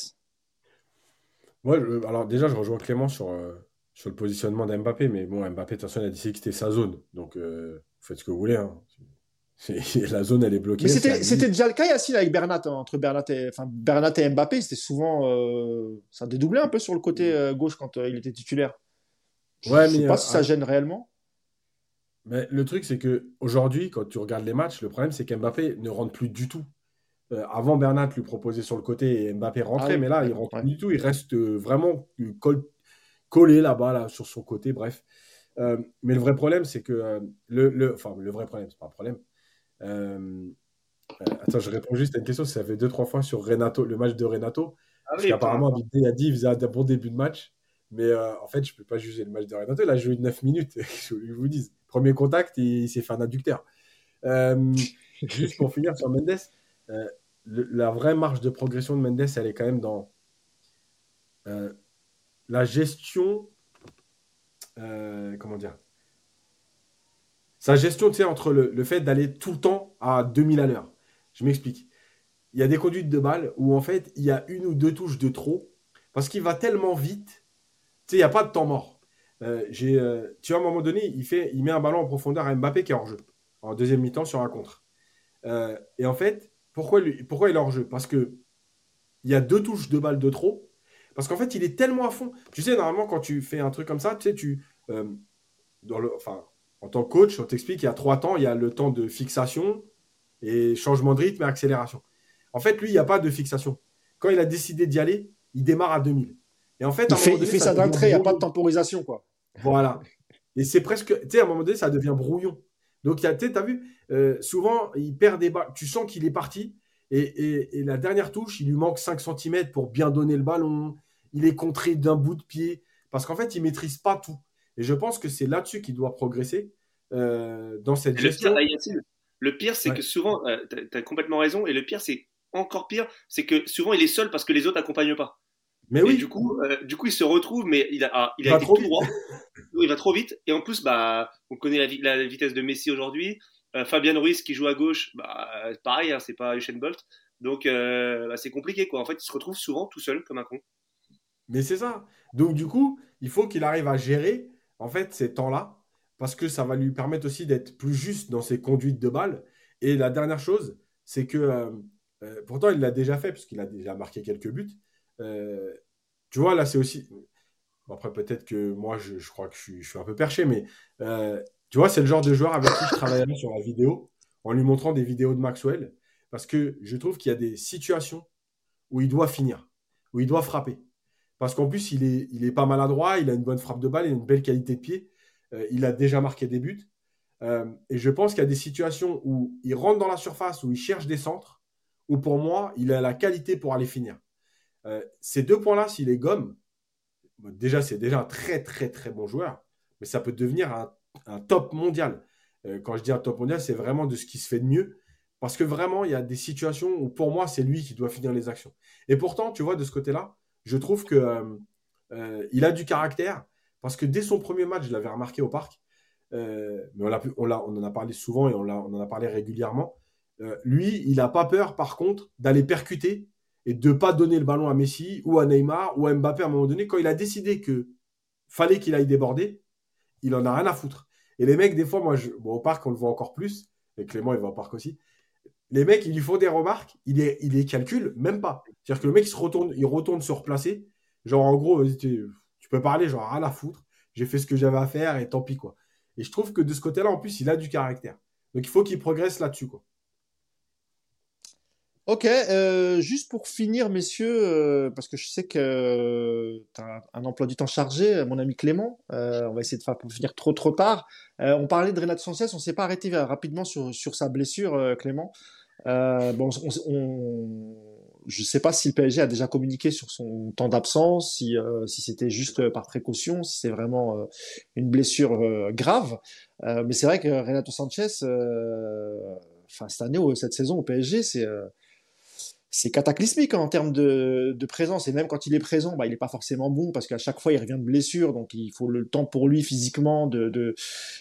Ouais, alors déjà, je rejoins Clément sur, sur le positionnement d'Mbappé, mais bon, Mbappé, de toute façon, il a dit que c'était sa zone. Donc, faites ce que vous voulez. Hein. la zone, elle est bloquée. Mais c'était, déjà le cas, Yacine, avec Bernat. Hein, entre Bernat et, enfin, Bernat et Mbappé, c'était souvent. Euh, ça dédoublait un peu sur le côté euh, gauche quand euh, il était titulaire. Je ouais, ne sais pas si ça gêne réellement. Mais le truc, c'est que aujourd'hui, quand tu regardes les matchs, le problème, c'est qu'Mbappé ne rentre plus du tout. Avant, Bernat lui proposait sur le côté et Mbappé rentrait, ah oui, mais là, il rentre ouais. plus du tout. Il reste vraiment collé là-bas, là, sur son côté. Bref. Mais le vrai problème, c'est que le, le, enfin, le vrai problème, c'est pas un problème. Euh, attends, je réponds juste à une question. Ça fait deux trois fois sur Renato, le match de Renato, ah parce oui, qu'apparemment Abidé a dit il faisait un bon début de match, Mais euh, en fait, je ne peux pas juger le match de Renato. Il a joué 9 minutes, je vous dis. Premier contact, il, s'est fait un adducteur. Euh, juste pour finir sur Mendes, euh, la vraie marge de progression de Mendes, elle est quand même dans la gestion. comment dire? Sa gestion, tu sais, entre le, le fait d'aller tout le temps à 2000 à l'heure. Je m'explique. Il y a des conduites de balle où en fait, il y a une ou deux touches de trop parce qu'il va tellement vite tu sais, il n'y a pas de temps mort. Euh, j'ai, euh, tu vois, à un moment donné, il, fait, il met un ballon en profondeur à Mbappé qui est hors jeu, en deuxième mi-temps sur un contre. Euh, et en fait, pourquoi, lui, pourquoi il est hors jeu? Parce que il y a deux touches de balle de trop. Parce qu'en fait, il est tellement à fond. Tu sais, normalement, quand tu fais un truc comme ça, tu sais, tu. dans le, enfin, en tant que coach, on t'explique qu'il y a trois temps. Il y a le temps de fixation et changement de rythme et accélération. En fait, lui, il n'y a pas de fixation. Quand il a décidé d'y aller, il démarre à 2000. Et en fait, il fait, ça, d'un trait, il n'y a pas de temporisation, quoi. Voilà. Et c'est presque, tu sais, à un moment donné, ça devient brouillon. Donc, tu as vu, euh, souvent, il perd des balles. Tu sens qu'il est parti. Et, la dernière touche, il lui manque 5 cm pour bien donner le ballon. Il est contré d'un bout de pied. Parce qu'en fait, il ne maîtrise pas tout. Et je pense que c'est là-dessus qu'il doit progresser euh, dans cette gestion. Le pire, c'est que souvent, euh, tu as complètement raison. Et le pire, c'est encore pire, c'est que souvent, il est seul parce que les autres n'accompagnent pas. Mais oui. du coup, euh, du coup, il se retrouve, mais il a, ah, il, a été tout droit. il va trop vite. Et en plus, bah, on connaît la, la vitesse de Messi aujourd'hui. Euh, Fabien Ruiz qui joue à gauche, bah, pareil, hein, c'est pas Usain Bolt. Donc, euh, bah, c'est compliqué, quoi. En fait, il se retrouve souvent tout seul, comme un con. Mais c'est ça. Donc, du coup, il faut qu'il arrive à gérer, en fait, ces temps-là, parce que ça va lui permettre aussi d'être plus juste dans ses conduites de balles. Et la dernière chose, c'est que, pourtant, il l'a déjà fait, puisqu'il a déjà marqué quelques buts. Euh, tu vois, là, c'est aussi. après, peut-être que moi, je, crois que je suis, un peu perché, mais euh, tu vois, c'est le genre de joueur avec qui je travaillerai sur la vidéo, en lui montrant des vidéos de Maxwell, parce que je trouve qu'il y a des situations où il doit finir, où il doit frapper. Parce qu'en plus, il est, il est pas maladroit, il a une bonne frappe de balle, il a une belle qualité de pied, euh, il a déjà marqué des buts. et je pense qu'il y a des situations où il rentre dans la surface, où il cherche des centres, où pour moi, il a la qualité pour aller finir. Euh, ces deux points-là, s'il les gomme, déjà, c'est déjà un très, très, très bon joueur, mais ça peut devenir un, top mondial. Euh, quand je dis un top mondial, c'est vraiment de ce qui se fait de mieux. Parce que vraiment, il y a des situations où pour moi, c'est lui qui doit finir les actions. Et pourtant, tu vois, de ce côté-là, je trouve que euh, il a du caractère. Parce que dès son premier match, je l'avais remarqué au parc. mais on, en a parlé souvent et on, en a parlé régulièrement. lui, il n'a pas peur, par contre, d'aller percuter et de ne pas donner le ballon à Messi ou à Neymar ou à Mbappé à un moment donné, quand il a décidé que fallait qu'il aille déborder, il en a rien à foutre. Et les mecs, des fois, moi, au parc, on le voit encore plus, et Clément, il va au parc aussi. Les mecs, ils lui font des remarques, il les, il les calcule même pas. C'est-à-dire que le mec, il se retourne, il retourne se replacer. Genre, en gros, tu, peux parler, genre, à foutre. J'ai fait ce que j'avais à faire et tant pis, quoi. Et je trouve que de ce côté-là, en plus, il a du caractère. Donc, il faut qu'il progresse là-dessus, quoi. Ok, euh, juste pour finir, messieurs, euh, parce que je sais que tu as un emploi du temps chargé, mon ami Clément, euh, on va essayer de faire pour finir trop trop tard. on parlait de Renato Sanchez, on s'est pas arrêté rapidement sur, sur sa blessure, Clément. Bon, on, je sais pas si le PSG a déjà communiqué sur son temps d'absence, si, si c'était juste par précaution, si c'est vraiment une blessure grave. mais c'est vrai que Renato Sanchez, enfin cette année ou cette saison au PSG, c'est c'est cataclysmique en termes de, présence. Et même quand il est présent, bah, il n'est pas forcément bon parce qu'à chaque fois, il revient de blessure. Donc, il faut le temps pour lui physiquement de,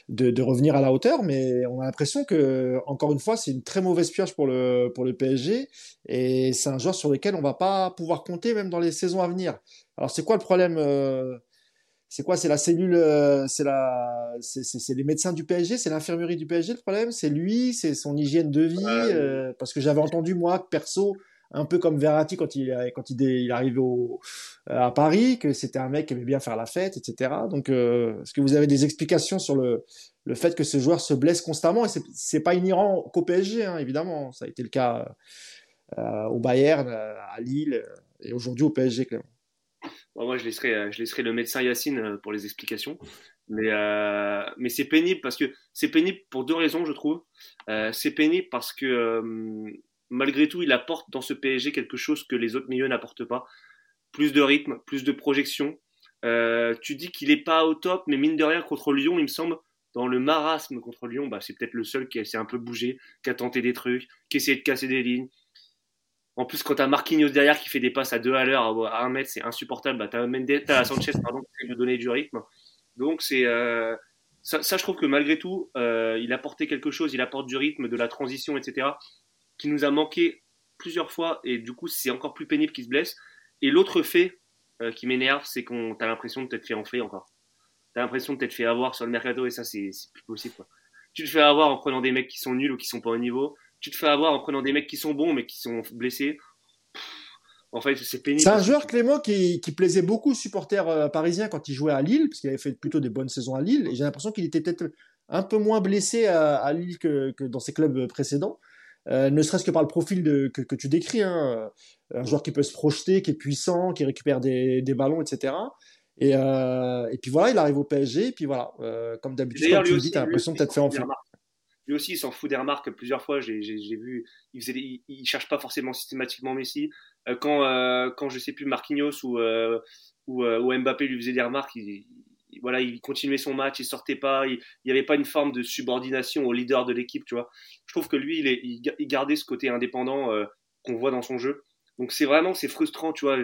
de, revenir à la hauteur. Mais on a l'impression que, encore une fois, c'est une très mauvaise pioche pour le, pour le PSG. Et c'est un joueur sur lequel on va pas pouvoir compter même dans les saisons à venir. Alors, c'est quoi le problème euh, c'est quoi? C'est la cellule, euh, c'est la, c'est les médecins du PSG, c'est l'infirmerie du PSG le problème? C'est lui, c'est son hygiène de vie? Euh, parce que j'avais entendu moi perso, un peu comme Verratti quand il quand il, il à Paris, que c'était un mec qui aimait bien faire la fête, etc. Donc, euh, est-ce que vous avez des explications sur le, fait que ce joueur se blesse constamment? Et c'est pas inhérent qu'au PSG, hein, évidemment. Ça a été le cas euh, au Bayern, euh, à Lille et aujourd'hui au PSG, clairement. moi, je laisserai, le médecin Yacine pour les explications. Mais, mais c'est pénible parce que c'est pénible pour deux raisons, je trouve. c'est pénible parce que malgré tout, il apporte dans ce PSG quelque chose que les autres milieux n'apportent pas. Plus de rythme, plus de projection. Euh, tu dis qu'il est pas au top, mais mine de rien contre Lyon, il me semble, dans le marasme contre Lyon, bah, c'est peut-être le seul qui s'est un peu bougé, qui a tenté des trucs, qui a essayé de casser des lignes. En plus, quand t'as Marquinhos derrière qui fait des passes à deux à l'heure, à un mètre, c'est insupportable. Bah, t'as Mendes, t'as Sanchez, pardon, qui lui donner du rythme. Donc c'est euh, ça, ça, je trouve que malgré tout, euh, il apportait quelque chose, il apporte du rythme, de la transition, etc., qui nous a manqué plusieurs fois, et du coup, c'est encore plus pénible qu'il se blesse. Et l'autre fait euh, qui m'énerve, c'est qu'on t'as l'impression de t'être fait enfler encore. T'as l'impression de t'être fait avoir sur le mercato, et ça, c'est plus possible. Tu te fais avoir en prenant des mecs qui sont nuls ou qui sont pas au niveau. Tu te fais avoir en prenant des mecs qui sont bons, mais qui sont blessés. En fait, c'est pénible. C'est un joueur, Clément, qui, plaisait beaucoup aux supporters euh, parisiens quand il jouait à Lille, parce qu'il avait fait plutôt des bonnes saisons à Lille. Et j'ai l'impression qu'il était peut-être un peu moins blessé à, Lille que, dans ses clubs précédents. Euh, ne serait-ce que par le profil de, que, que, tu décris. Hein. Un joueur qui peut se projeter, qui est puissant, qui récupère des, des ballons, etc. Et, euh, et, puis voilà, il arrive au PSG, et puis voilà, euh, comme d'habitude, comme tu le dis, tu as l'impression de t'être fait enfler. Lui aussi, il s'en fout des remarques plusieurs fois. J'ai vu, il, faisait, il, cherche pas forcément systématiquement Messi. Euh, quand, euh, quand je sais plus Marquinhos ou, euh, ou, ou, Mbappé lui faisait des remarques, il, voilà, il continuait son match, il sortait pas, il n'y avait pas une forme de subordination au leader de l'équipe, tu vois. Je trouve que lui, il, gardait ce côté indépendant qu'on voit dans son jeu. Donc c'est vraiment, c'est frustrant, tu vois.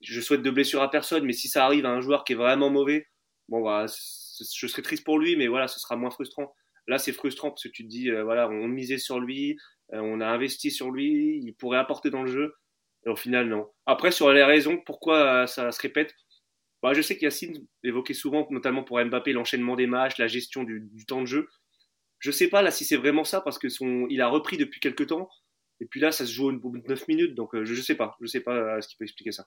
Je souhaite de blessure à personne, mais si ça arrive à un joueur qui est vraiment mauvais, bon, voilà, je serais triste pour lui, mais voilà, ce sera moins frustrant. Là, c'est frustrant parce que tu te dis, voilà, on misait sur lui, on a investi sur lui, il pourrait apporter dans le jeu. Et au final, non. Après, sur les raisons pourquoi euh, ça se répète, bah, je sais qu'Yacine évoquait souvent, notamment pour Mbappé, l'enchaînement des matchs, la gestion du, temps de jeu. Je sais pas là si c'est vraiment ça parce que son, il a repris depuis quelques temps. Et puis là, ça se joue au bout de 9 minutes. Donc euh, je, ne sais pas. Je sais pas euh, ce qui peut expliquer ça.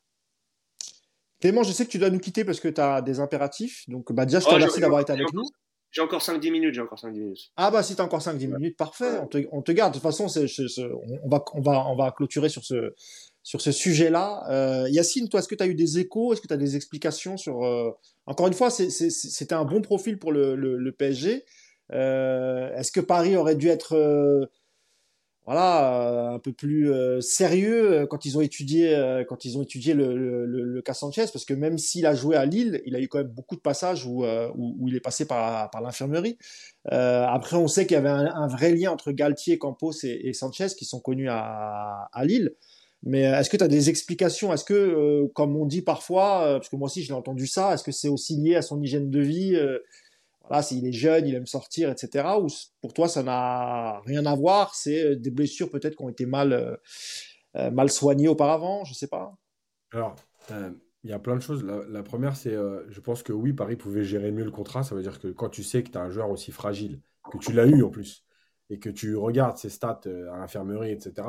Clément, je sais que tu dois nous quitter parce que tu as des impératifs. Donc bah, déjà, je te oh, remercie d'avoir été avec nous. J'ai encore 5-10 minutes, j'ai encore 5-10 minutes. Ah bah si t'as encore 5-10 minutes, parfait, on te, on te, garde. De toute façon, on, va, on, va, on va clôturer sur ce, sur ce sujet-là. Euh, Yacine, toi, est-ce que tu as eu des échos? Est-ce que tu as des explications sur... Euh... Encore une fois, c'était un bon profil pour le, PSG. Euh, est-ce que Paris aurait dû être voilà, un peu plus sérieux quand ils ont étudié, quand ils ont étudié le, cas Sanchez? Parce que même s'il a joué à Lille, il a eu quand même beaucoup de passages où, où, il est passé par, par l'infirmerie. après, on sait qu'il y avait un, vrai lien entre Galtier, Campos et, Sanchez qui sont connus à Lille. Mais euh, est-ce que tu as des explications? Est-ce que, euh, comme on dit parfois, euh, parce que moi aussi je l'ai entendu ça, est-ce que c'est aussi lié à son hygiène de vie Voilà, s'il est jeune, il aime sortir, etc. Ou pour toi, ça n'a rien à voir C'est des blessures peut-être qui ont été mal, mal soignées auparavant Je sais pas. Alors, il y a plein de choses. La, première, c'est, je pense que oui, Paris pouvait gérer mieux le contrat. Ça veut dire que quand tu sais que tu as un joueur aussi fragile, que tu l'as eu en plus, et que tu regardes ses stats à l'infirmerie, etc.,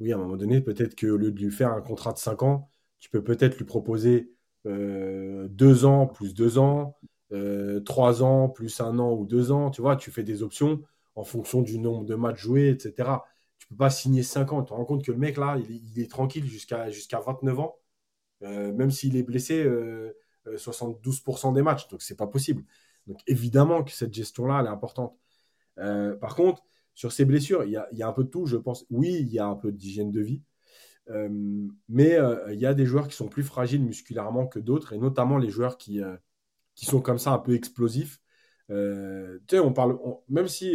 oui, à un moment donné, peut-être qu'au lieu de lui faire un contrat de 5 ans, tu peux peut-être lui proposer 2 euh, ans plus 2 ans, euh, 3 ans plus 1 an ou 2 ans. Tu vois, tu fais des options en fonction du nombre de matchs joués, etc. Tu peux pas signer 5 ans. Tu te rends compte que le mec, là, il, est tranquille jusqu'à jusqu'à 29 ans, euh, même s'il est blessé 72% euh, des matchs. Donc, c'est pas possible. Donc, évidemment que cette gestion-là, elle est importante. par contre, sur ces blessures, il y, a, un peu de tout, je pense. Oui, il y a un peu d'hygiène de vie, euh, mais euh, il y a des joueurs qui sont plus fragiles musculairement que d'autres, et notamment les joueurs qui, euh, qui sont comme ça un peu explosifs. tu sais, on parle, même si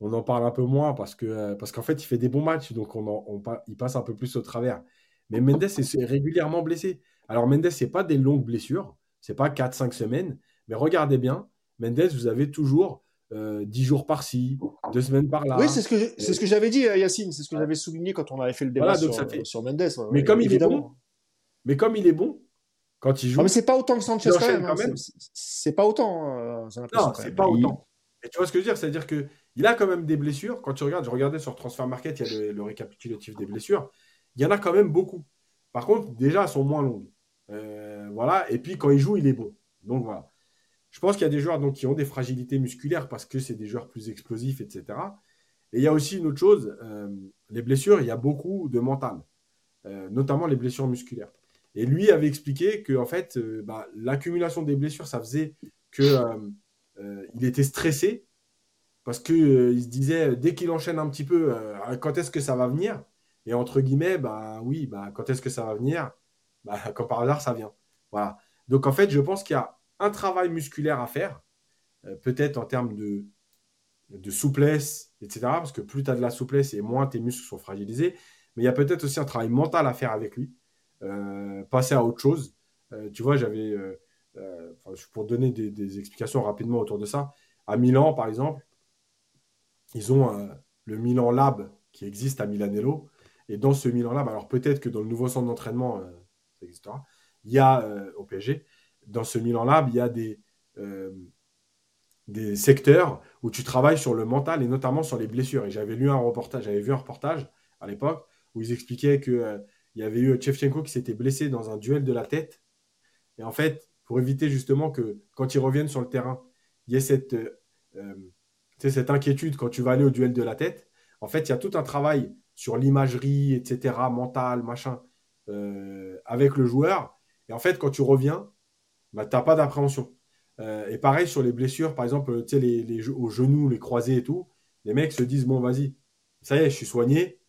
on en parle un peu moins parce qu'en fait, il fait des bons matchs, donc on, il passe un peu plus au travers. Mais Mendes est, régulièrement blessé. Alors Mendes, c'est pas des longues blessures, c'est pas 4-5 semaines, mais regardez bien, Mendes, vous avez toujours euh, dix jours par-ci, deux semaines par-là. Oui, c'est ce que c'est ce que j'avais dit, euh, Yacine. C'est ce que j'avais souligné quand on avait fait le débat sur, sur, Mendes. mais comme il est bon, mais comme il est bon, quand il joue. mais c'est pas autant que Sanchez quand même. Hein. C'est pas autant. Euh, non, c'est pas autant. Et tu vois ce que je veux dire? C'est-à-dire que il a quand même des blessures. Quand tu regardes, je regardais sur Transfer Market, il y a le, récapitulatif des blessures. Il y en a quand même beaucoup. Par contre, déjà, elles sont moins longues. voilà. Et puis quand il joue, il est bon. Donc voilà. Je pense qu'il y a des joueurs donc, qui ont des fragilités musculaires parce que c'est des joueurs plus explosifs, etc. Et il y a aussi une autre chose, euh, les blessures, il y a beaucoup de mental, euh, notamment les blessures musculaires. Et lui avait expliqué que en fait, euh, bah, l'accumulation des blessures, ça faisait qu'il était stressé parce qu'il se disait dès qu'il enchaîne un petit peu, quand est-ce que ça va venir? Et entre guillemets, bah oui, bah quand est-ce que ça va venir? Comme par hasard, ça vient. Donc en fait, je pense qu'il y a un travail musculaire à faire, euh, peut-être en termes de, de souplesse, etc. Parce que plus tu as de la souplesse et moins tes muscles sont fragilisés. Mais il y a peut-être aussi un travail mental à faire avec lui, euh, passer à autre chose. Euh, tu vois, j'avais, pour donner des, explications rapidement autour de ça, à Milan, par exemple, ils ont le Milan Lab qui existe à Milanello. Et dans ce Milan Lab, alors peut-être que dans le nouveau centre d'entraînement, existera, il y a au PSG, dans ce Milan Lab, il y a des, euh, des secteurs où tu travailles sur le mental et notamment sur les blessures. Et j'avais lu un reportage, j'avais vu un reportage à l'époque où ils expliquaient qu'il euh, y avait eu Chevchenko qui s'était blessé dans un duel de la tête. Et en fait, pour éviter justement que quand ils reviennent sur le terrain, il y ait cette, euh, cette inquiétude quand tu vas aller au duel de la tête, en fait, il y a tout un travail sur l'imagerie, etc., mental, machin, avec le joueur. Et en fait, quand tu reviens, bah, tu n'as pas d'appréhension. Euh, et pareil sur les blessures, par exemple, les, les, aux genoux, les croisés et tout, les mecs se disent bon, vas-y, ça y est, je suis soigné.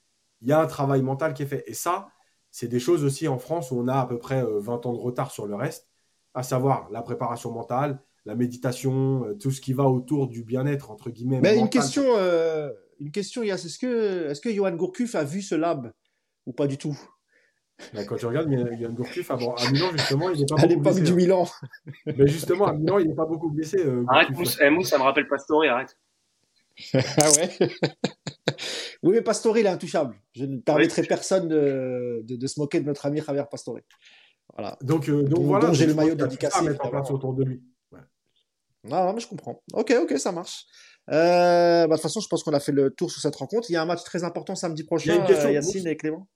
Il y a un travail mental qui est fait. Et ça, c'est des choses aussi en France où on a à peu près 20 euh, ans de retard sur le reste, à savoir la préparation mentale, la méditation, euh, tout ce qui va autour du bien-être, entre guillemets. Mais une question, une question, Est-ce que, est-ce que Johan Gourcuff a vu ce lab ou pas du tout? Quand tu regardes Yann Gourcuff, à Milan, justement, il n'est pas à beaucoup blessé. du. Milan. Mais justement, à Milan, il n'est pas beaucoup blessé. Euh, arrête, Mousse, eh, Mousse, ça me rappelle Pastore, arrête. ah ouais Oui, mais Pastore, il est intouchable. Je ne permettrai personne de, de, se moquer de notre ami Javier Pastore. Voilà. Donc, euh, donc voilà. j'ai le maillot dédicacé. mettre en place autour de lui. Ouais. Non, non, mais je comprends. Ok, ok, ça marche. Euh, bah, de toute façon, je pense qu'on a fait le tour sur cette rencontre. Il y a un match très important samedi prochain, il y a une question, Yacine et Clément.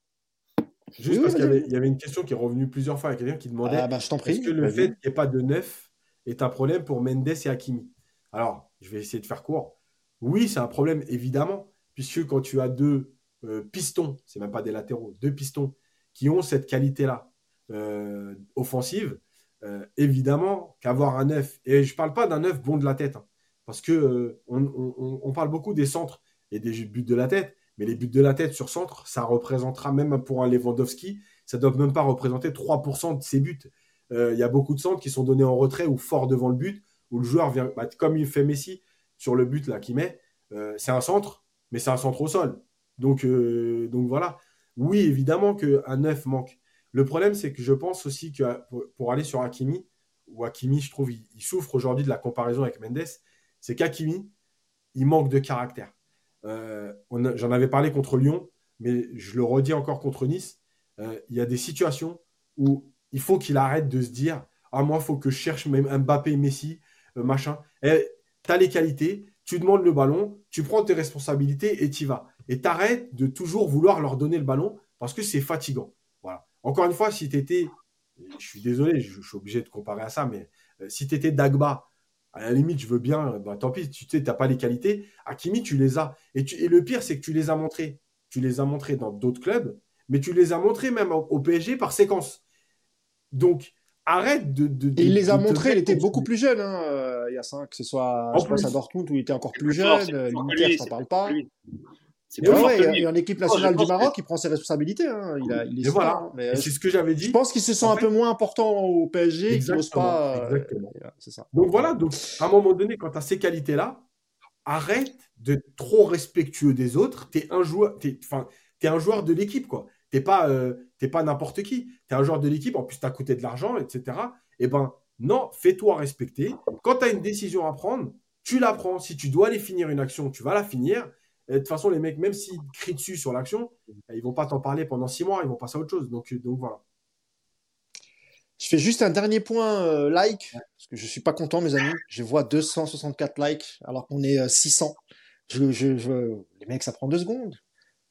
Juste parce qu'il y, avait une question qui est revenue plusieurs fois à quelqu'un qui demandait ah, bah, est-ce que le fait qu'il n'y ait pas de neuf est un problème pour Mendes et Hakimi? Alors, je vais essayer de faire court. Oui, c'est un problème, évidemment, puisque quand tu as deux euh, pistons, c'est même pas des latéraux, deux pistons qui ont cette qualité-là euh, offensive, euh, évidemment qu'avoir un neuf, et je ne parle pas d'un neuf bon de la tête, hein, parce que on, parle beaucoup des centres et des buts de la tête, mais les buts de la tête sur centre, ça représentera même pour un Lewandowski, ça ne doit même pas représenter 3% de ses buts. Euh, il y a beaucoup de centres qui sont donnés en retrait ou fort devant le but, où le joueur vient, bah, comme il fait Messi sur le but là qu'il met, euh, c'est un centre, mais c'est un centre au sol. Donc, euh, donc voilà. Oui, évidemment qu'un neuf manque. Le problème, c'est que je pense aussi que pour, aller sur Hakimi, ou Hakimi, je trouve, il, il souffre aujourd'hui de la comparaison avec Mendes, c'est qu'Hakimi, il manque de caractère. Euh, j'en avais parlé contre Lyon, mais je le redis encore contre Nice. Euh, il y a des situations où il faut qu'il arrête de se dire Ah, moi, il faut que je cherche même Mbappé, Messi, euh, machin. Eh, tu as les qualités, tu demandes le ballon, tu prends tes responsabilités et tu vas. Et t'arrêtes de toujours vouloir leur donner le ballon parce que c'est fatigant. Voilà. Encore une fois, si tu étais, je suis désolé, je, suis obligé de comparer à ça, mais si tu étais Dagba à la limite, je veux bien, bah, tant pis, tu sais, n'as pas les qualités. Hakimi, tu les as. Et, et le pire, c'est que tu les as montrés. Tu les as montrés dans d'autres clubs, mais tu les as montrés même au, PSG par séquence. Donc, arrête de. de, il les a montrés, il était beaucoup plus jeune, hein, euh, il y a cinq, que ce soit je pense à Dortmund où il était encore plus jeune, l'Inter, je t'en parle pas. C'est il y a une équipe nationale du Maroc qui prend ses responsabilités. Hein. Il, a, il est voilà. mais c'est ce que j'avais dit. Je pense qu'il se sent un peu moins important au PSG. Exactement. Pas, euh, exactement. c'est ça. Donc voilà. Donc à un moment donné, quand tu as ces qualités-là, arrête d'être trop respectueux des autres. Tu es un joueur. Enfin, es un joueur de l'équipe, quoi. T'es pas, euh, pas n'importe qui. Tu es un joueur de l'équipe. En plus, tu as coûté de l'argent, etc. Et eh ben non, fais-toi respecter. Quand tu as une décision à prendre, tu la prends. Si tu dois aller finir une action, tu vas la finir de toute façon, les mecs, même s'ils crient dessus sur l'action, bah, ils vont pas t'en parler pendant six mois, ils vont passer à autre chose. Donc, euh, donc voilà. Je fais juste un dernier point euh, like, parce que je suis pas content, mes amis. Je vois 264 likes, alors qu'on est 600. Euh, je, je, Les mecs, ça prend deux secondes.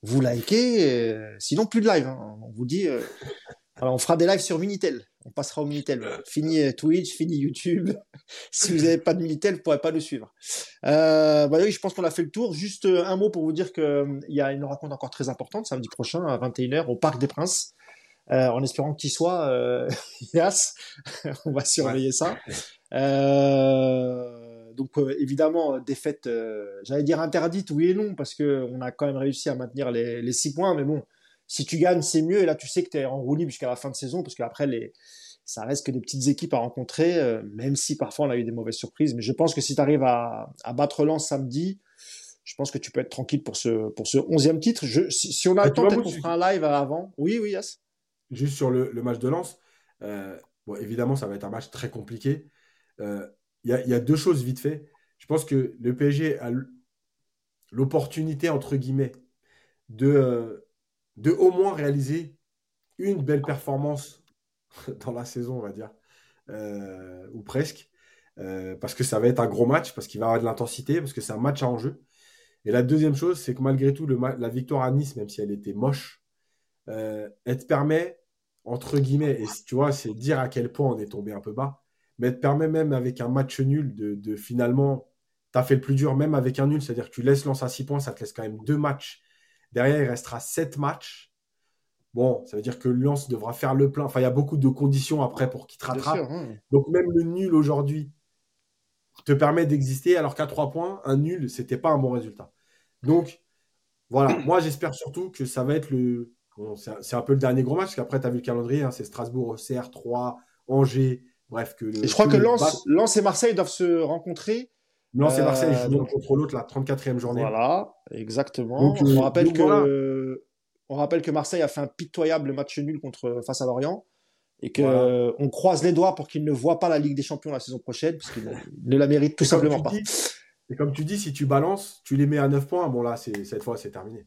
Vous likez, sinon plus de live. Hein. On vous dit, alors, on fera des lives sur Minitel. On passera au Minitel. Fini euh, Twitch, fini YouTube. si vous n'avez pas de Minitel, vous ne pourrez pas le suivre. Euh, bah oui, je pense qu'on a fait le tour. Juste euh, un mot pour vous dire qu'il y a une rencontre encore très importante samedi prochain à 21h au Parc des Princes. en espérant qu'il soit Yas. on va surveiller ça. donc évidemment, défaite, j'allais dire interdite, oui et non, parce qu'on a quand même réussi à maintenir les, les six points, mais bon, si tu gagnes, c'est mieux. Et là, tu sais que tu es en roue libre jusqu'à la fin de saison, parce qu'après, les, ça reste que des petites équipes à rencontrer, euh, même si parfois on a eu des mauvaises surprises. Mais je pense que si tu arrives à, à, battre Lens samedi, je pense que tu peux être tranquille pour ce, pour ce 11e titre. Je, si, on a ah, le temps, peut-être qu'on fera un live avant. Oui, oui, yes. Juste sur le, le match de Lens, euh, bon, évidemment, ça va être un match très compliqué. Euh, il y, y, a deux choses vite fait. Je pense que le PSG a l'opportunité, entre guillemets, de, de au moins réaliser une belle performance dans la saison, on va dire, euh, ou presque, euh, parce que ça va être un gros match, parce qu'il va avoir de l'intensité, parce que c'est un match à enjeu. Et la deuxième chose, c'est que malgré tout, la victoire à Nice, même si elle était moche, euh, elle te permet, entre guillemets, et tu vois, c'est dire à quel point on est tombé un peu bas, mais elle te permet même avec un match nul de, de finalement, tu as fait le plus dur, même avec un nul, c'est-à-dire que tu laisses Lens à 6 points, ça te laisse quand même deux matchs. Derrière, il restera 7 matchs Bon, ça veut dire que Lens devra faire le plein. Enfin, il y a beaucoup de conditions après pour qu'il te rattrape. Donc même le nul aujourd'hui te permet d'exister, alors qu'à trois points, un nul, c'était pas un bon résultat. Donc voilà, moi j'espère surtout que ça va être le. c'est un peu le dernier gros match, parce qu'après, tu as vu le calendrier, hein, c'est Strasbourg, CR3, Angers, bref. Que et je crois que Lens, et Marseille doivent se rencontrer. Lens et Marseille jouent euh, contre l'autre la 34e journée. Voilà, exactement. On euh, rappelle que. On rappelle que Marseille a fait un pitoyable match nul contre, face à Lorient et qu'on on croise les doigts pour qu'ils ne voient pas la Ligue des Champions la saison prochaine, puisqu'ils ne la méritent tout simplement pas. et comme tu dis, si tu balances, tu les mets à 9 points, bon là, cette fois, c'est terminé.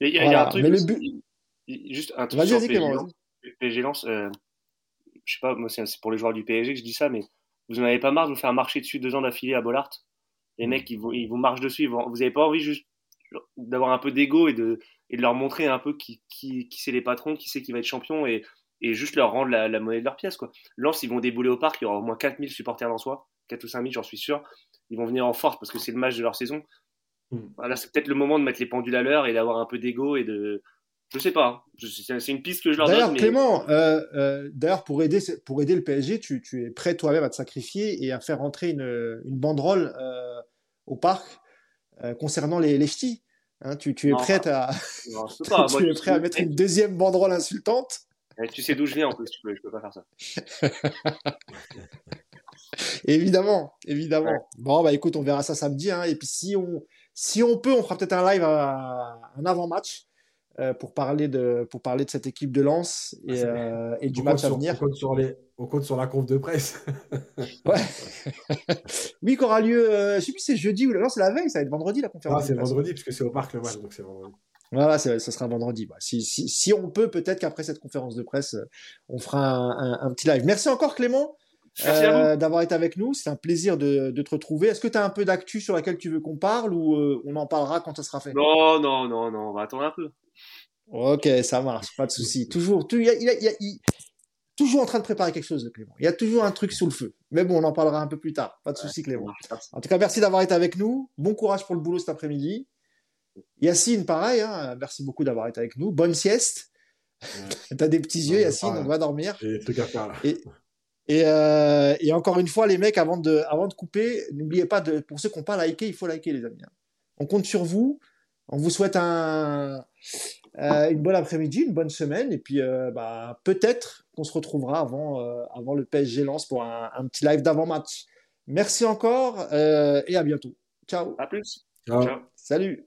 Il y, a un truc. Mais le but... Juste un truc sur PSG Lance. Euh, je sais pas, moi, c'est pour les joueurs du PSG que je dis ça, mais vous n'en avez pas marre de vous faire marcher dessus deux ans d'affilée à Bollard? Les mm. mecs, ils vous, ils vous marchent dessus. vous n'avez pas envie juste d'avoir un peu d'ego et de, et de leur montrer un peu qui, qui, qui c'est les patrons, qui c'est qui va être champion et, et juste leur rendre la, monnaie de leur pièce. Quoi. Ils vont débouler au parc, il y aura au moins 4000 supporters dans soi, 4 ou 5000, j'en suis sûr. Ils vont venir en force parce que c'est le match de leur saison. Voilà, c'est peut-être le moment de mettre les pendules à l'heure et d'avoir un peu d'ego et de. Je sais pas, hein. c'est une piste que je leur donne. D'ailleurs, Clément, euh, euh, d'ailleurs, pour aider, pour aider le PSG, tu, tu es prêt toi-même à te sacrifier et à faire rentrer une, une banderole euh, au parc concernant les, les ch'tis? Hein, tu, tu, es prêt à, tu es prêt à mettre une deuxième banderole insultante? Eh, Tu sais d'où je viens en plus, tu peux, je peux pas faire ça. évidemment, évidemment. Bon, bah écoute, on verra ça samedi. Hein, et puis si on, si on peut, on fera peut-être un live, à, un avant-match. Euh, pour, parler de, pour parler de cette équipe de Lens et, ah, euh, et du match à venir. On compte, sur les, on compte sur la conf de presse. oui, qui aura lieu, euh, je sais plus c'est jeudi ou non, c'est la veille, ça va être vendredi la conférence. Ah, c'est vendredi, puisque c'est au parc le match, donc c'est vendredi. Voilà, ça sera vendredi. Bah, si, si, si, on peut, peut-être qu'après cette conférence de presse, on fera un, un, petit live. Merci encore Clément euh, d'avoir été avec nous. C'est un plaisir de, de te retrouver. Est-ce que tu as un peu d'actu sur laquelle tu veux qu'on parle ou on en parlera quand ça sera fait? Non, non, non, non, on va attendre un peu. Ok, ça marche, pas de souci. Toujours, il, y a, toujours en train de préparer quelque chose, Clément. Il y a toujours un truc sous le feu. Mais bon, on en parlera un peu plus tard. Pas de souci, Clément. En tout cas, merci d'avoir été avec nous. Bon courage pour le boulot cet après-midi. Yacine, pareil. Hein, merci beaucoup d'avoir été avec nous. Bonne sieste. Tu T'as des petits yeux, Yacine. On va dormir. J'ai des trucs à faire là. Et, euh, et, encore une fois, les mecs, avant de, avant de couper, n'oubliez pas de, pour ceux qui n'ont pas liké, il faut liker, les amis. Hein. On compte sur vous. On vous souhaite un, euh, une bonne après-midi, une bonne semaine, et puis euh, bah, peut-être qu'on se retrouvera avant, euh, avant le PSG lance pour un, un petit live d'avant-match. Merci encore et à bientôt. Ciao. À plus. Ciao. Salut.